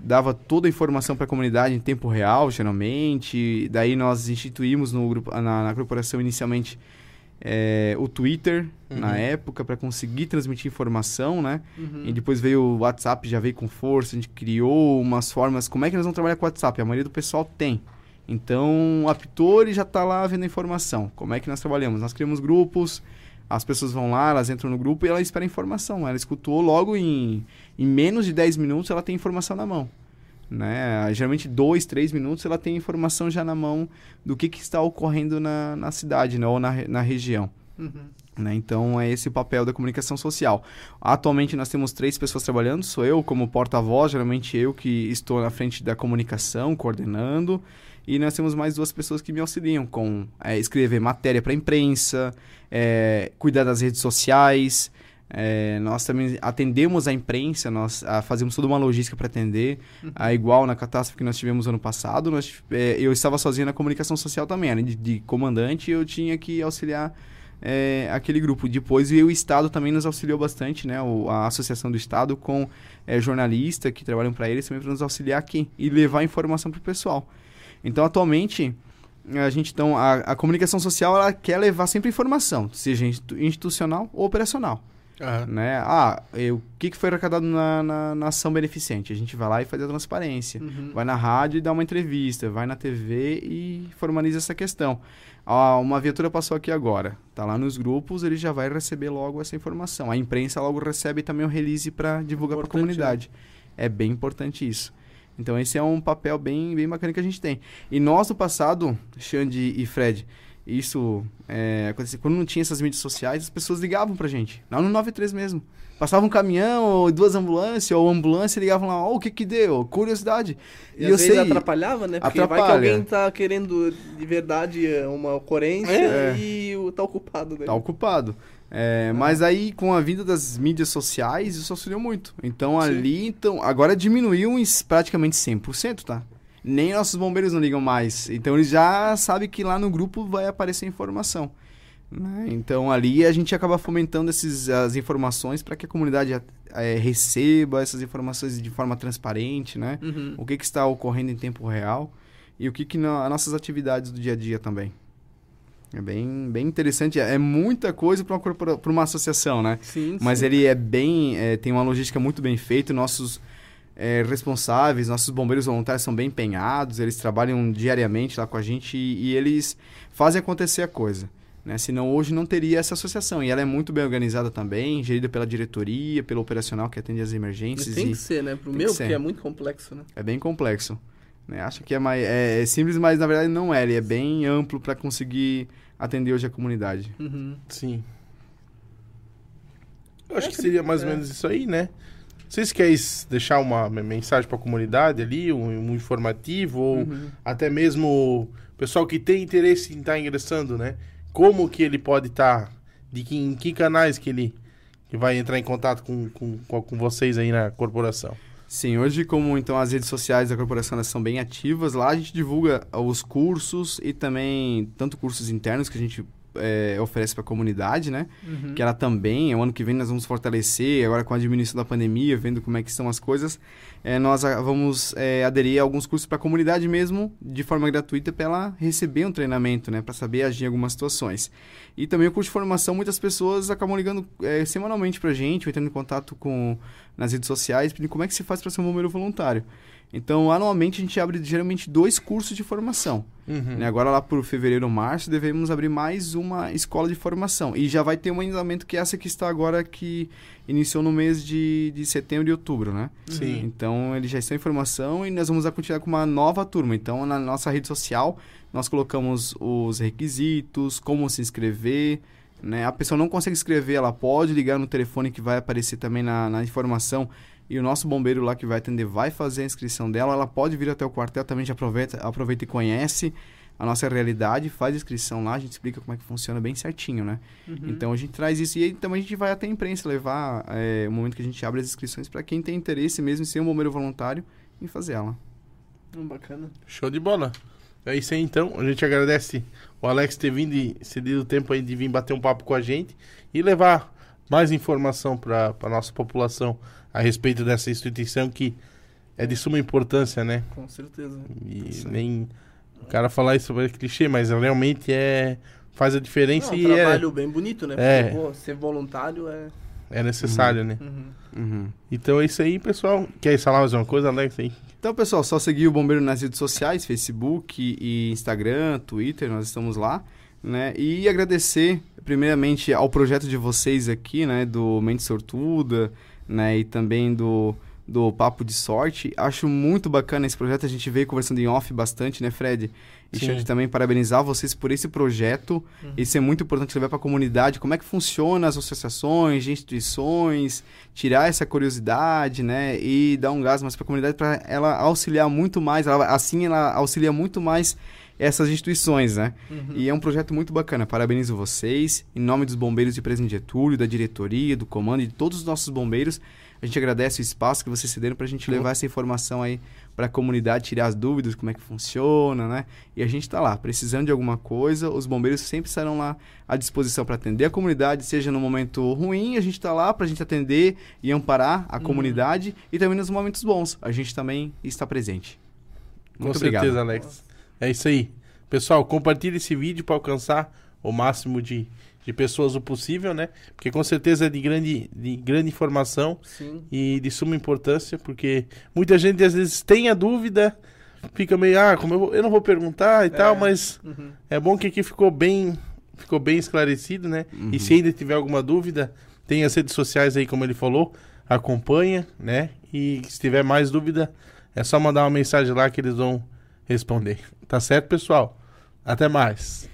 Speaker 3: dava toda a informação para a comunidade em tempo real, geralmente. Daí nós instituímos no grupo, na, na corporação inicialmente eh, o Twitter,
Speaker 1: Uhum.
Speaker 3: na época, para conseguir transmitir informação, né?
Speaker 2: Uhum.
Speaker 3: E depois veio o WhatsApp, já veio com força, a gente criou umas formas. Como é que nós vamos trabalhar com o WhatsApp? A maioria do pessoal tem. Então, o ele já está lá vendo a informação. Como é que nós trabalhamos? Nós criamos grupos, as pessoas vão lá, elas entram no grupo e ela espera a informação. Ela escutou logo em, em menos de 10 minutos, ela tem informação na mão. Né? Geralmente, dois, três minutos, ela tem informação já na mão do que, que está ocorrendo na, na cidade né? ou na, na região.
Speaker 2: Uhum.
Speaker 3: Né? Então, é esse o papel da comunicação social. Atualmente, nós temos três pessoas trabalhando. Sou eu como porta-voz, geralmente eu que estou na frente da comunicação, coordenando. E nós temos mais duas pessoas que me auxiliam com é, escrever matéria para a imprensa, é, cuidar das redes sociais. É, nós também atendemos a imprensa, nós ah, fazemos toda uma logística para atender. Ah, igual na catástrofe que nós tivemos ano passado, nós, é, eu estava sozinho na comunicação social também, além de, de comandante, eu tinha que auxiliar é, aquele grupo. Depois e o Estado também nos auxiliou bastante, né? O- a Associação do Estado com é, jornalistas que trabalham para eles também para nos auxiliar aqui e levar informação para o pessoal. Então, atualmente, a gente então a, a comunicação social ela quer levar sempre informação, seja institu- institucional ou operacional.
Speaker 1: Aham.
Speaker 3: né? Ah, e o que, que foi arrecadado na, na, na ação beneficente? A gente vai lá e faz a transparência.
Speaker 2: Uhum.
Speaker 3: Vai na rádio e dá uma entrevista, vai na TV e formaliza essa questão. Ah, uma viatura passou aqui agora, tá lá nos grupos, ele já vai receber logo essa informação. A imprensa logo recebe também o release para divulgar para a
Speaker 2: Importante,
Speaker 3: comunidade. É bem importante isso. Então esse é um papel bem, bem bacana que a gente tem. E nós no passado, Xande e Fred, isso é, quando não tinha essas mídias sociais, as pessoas ligavam pra gente, lá no 93 mesmo. Passava um caminhão, ou duas ambulâncias, ou ambulância, ligavam lá, ó, o que que deu? Curiosidade.
Speaker 2: E,
Speaker 3: eu
Speaker 2: às vezes
Speaker 3: sei-
Speaker 2: atrapalhava, né? Porque vai que
Speaker 3: Atrapalha.
Speaker 2: alguém tá querendo de verdade uma ocorrência
Speaker 3: É.
Speaker 2: e tá ocupado, né?
Speaker 3: Tá ocupado. É, Mas aí, com a vinda das mídias sociais, isso auxiliou muito. Então,
Speaker 2: Sim.
Speaker 3: ali, então, agora diminuiu em praticamente 100%, tá? Nem nossos bombeiros não ligam mais. Então, eles já sabem que lá no grupo vai aparecer informação. né? Então, ali a gente acaba fomentando esses, as informações para que a comunidade eh, receba essas informações de forma transparente, né?
Speaker 2: Uhum.
Speaker 3: O que, que está ocorrendo em tempo real e o que, que na, as nossas atividades do dia a dia também. É bem, bem interessante. É muita coisa para uma, pra uma associação, né?
Speaker 2: Sim,
Speaker 3: Mas
Speaker 2: sim.
Speaker 3: ele é bem. é, tem uma logística muito bem feita. Nossos é, responsáveis, nossos bombeiros voluntários são bem empenhados. Eles trabalham diariamente lá com a gente e, e eles fazem acontecer a coisa. Né? Senão hoje não teria essa associação. E ela é muito bem organizada também, gerida pela diretoria, pelo operacional que atende
Speaker 2: Mas
Speaker 3: emergências.
Speaker 2: tem
Speaker 3: e-
Speaker 2: que ser, né? Pro meu,
Speaker 3: que
Speaker 2: porque é muito complexo, né?
Speaker 3: é bem complexo. Né? Acho que é, mais, é, é simples, mas na verdade não é. Ele é bem amplo para conseguir atender hoje a comunidade.
Speaker 2: Uhum.
Speaker 1: Sim. Eu acho que seria mais ou menos isso aí, né? Vocês querem deixar uma me- mensagem para a comunidade ali, um, um informativo, ou
Speaker 2: Uhum.
Speaker 1: até mesmo o pessoal que tem interesse em estar ingressando, né? Como que ele pode estar, de que, em que canais que ele que vai entrar em contato com, com, com com vocês aí na corporação.
Speaker 3: Sim, hoje como então as redes sociais da corporação são bem ativas, lá a gente divulga os cursos e também tanto cursos internos que a gente é, oferece para a comunidade, né?
Speaker 2: Uhum.
Speaker 3: Que ela também, o ano que vem nós vamos fortalecer, agora com a diminuição da pandemia, vendo como é que estão as coisas, é, nós a- vamos é, aderir a alguns cursos para a comunidade mesmo, de forma gratuita, para ela receber um treinamento, né? Para saber agir em algumas situações. E também o curso de formação, muitas pessoas acabam ligando é, semanalmente para a gente, ou entrando em contato com nas redes sociais, pedindo como é que se faz para ser um bombeiro voluntário. Então, anualmente, a gente abre geralmente dois cursos de formação.
Speaker 1: Uhum.
Speaker 3: Né? Agora, lá por fevereiro, março, devemos abrir mais uma escola de formação. E já vai ter um andamento que é essa que está agora, que iniciou no mês de, de setembro e outubro, né?
Speaker 1: Sim.
Speaker 3: Então, eles já estão em formação e nós vamos continuar com uma nova turma. Então, na nossa rede social, nós colocamos os requisitos, como se inscrever, né? A pessoa não consegue escrever, ela pode ligar no telefone que vai aparecer também na, na informação e o nosso bombeiro lá que vai atender vai fazer a inscrição dela. Ela pode vir até o quartel também, já aproveita, aproveita e conhece a nossa realidade, faz a inscrição lá, a gente explica como é que funciona bem certinho, né?
Speaker 2: Uhum.
Speaker 3: Então a gente traz isso e aí também a gente vai até a imprensa levar é, o momento que a gente abre as inscrições para quem tem interesse mesmo em ser um bombeiro voluntário em fazer ela.
Speaker 2: Hum, bacana.
Speaker 1: Show de bola. É isso aí então. A gente agradece o Alex ter vindo e cedido o tempo aí de vir bater um papo com a gente e levar mais informação para a nossa população a respeito dessa instituição que é de suma importância, né?
Speaker 2: Com certeza.
Speaker 1: E
Speaker 3: aí.
Speaker 1: nem o cara falar isso sobre clichê, mas realmente é faz a diferença
Speaker 2: Não, um
Speaker 1: e é,
Speaker 2: trabalho bem bonito, né?
Speaker 1: É.
Speaker 2: Porque, pô, ser voluntário é...
Speaker 1: é necessário, né?
Speaker 2: Uhum.
Speaker 3: Uhum.
Speaker 1: Então é isso aí, pessoal. Quer falar mais uma coisa, Alex? Aí?
Speaker 3: Então, pessoal, só seguir o Bombeiro nas redes sociais, Facebook e Instagram, Twitter, nós estamos lá, né? E agradecer, primeiramente, ao projeto de vocês aqui, né? Do Mente Sortuda, né? E também do, do Papo de Sorte. Acho muito bacana esse projeto, a gente veio conversando em off bastante, né, Fred? E. Xande, também parabenizar vocês por esse projeto.
Speaker 2: Uhum.
Speaker 3: Isso é muito importante levar para a comunidade, como é que funciona as associações, instituições, tirar essa curiosidade, né, e dar um gás mais para a comunidade para ela auxiliar muito mais, ela- assim ela auxilia muito mais essas instituições, né?
Speaker 2: Uhum.
Speaker 3: E é um projeto muito bacana. Parabenizo vocês. Em nome dos bombeiros de Presidente Getúlio, da diretoria, do comando e de todos os nossos bombeiros, a gente agradece o espaço que vocês cederam para a gente levar essa informação aí para a comunidade, tirar as dúvidas, como é que funciona, né? E a gente está lá, precisando de alguma coisa, os bombeiros sempre estarão lá à disposição para atender a comunidade, seja no momento ruim, a gente está lá para a gente atender e amparar a
Speaker 2: Uhum.
Speaker 3: comunidade e também nos momentos bons, a gente também está presente. Muito
Speaker 1: Com
Speaker 3: obrigado.
Speaker 1: certeza, Alex. É isso aí. Pessoal, compartilhe esse vídeo para alcançar o máximo de, de pessoas o possível, né? Porque com certeza é de grande, de grande informação
Speaker 2: Sim.
Speaker 1: e de suma importância, porque muita gente às vezes tem a dúvida, fica meio, ah, como eu, vou- eu não vou perguntar e tal, mas
Speaker 2: Uhum.
Speaker 1: é bom que aqui ficou bem, ficou bem esclarecido, né? E se ainda tiver alguma dúvida, tem as redes sociais aí, como ele falou, acompanha, né? E se tiver mais dúvida, é só mandar uma mensagem lá que eles vão responder. Tá certo, pessoal? Até mais.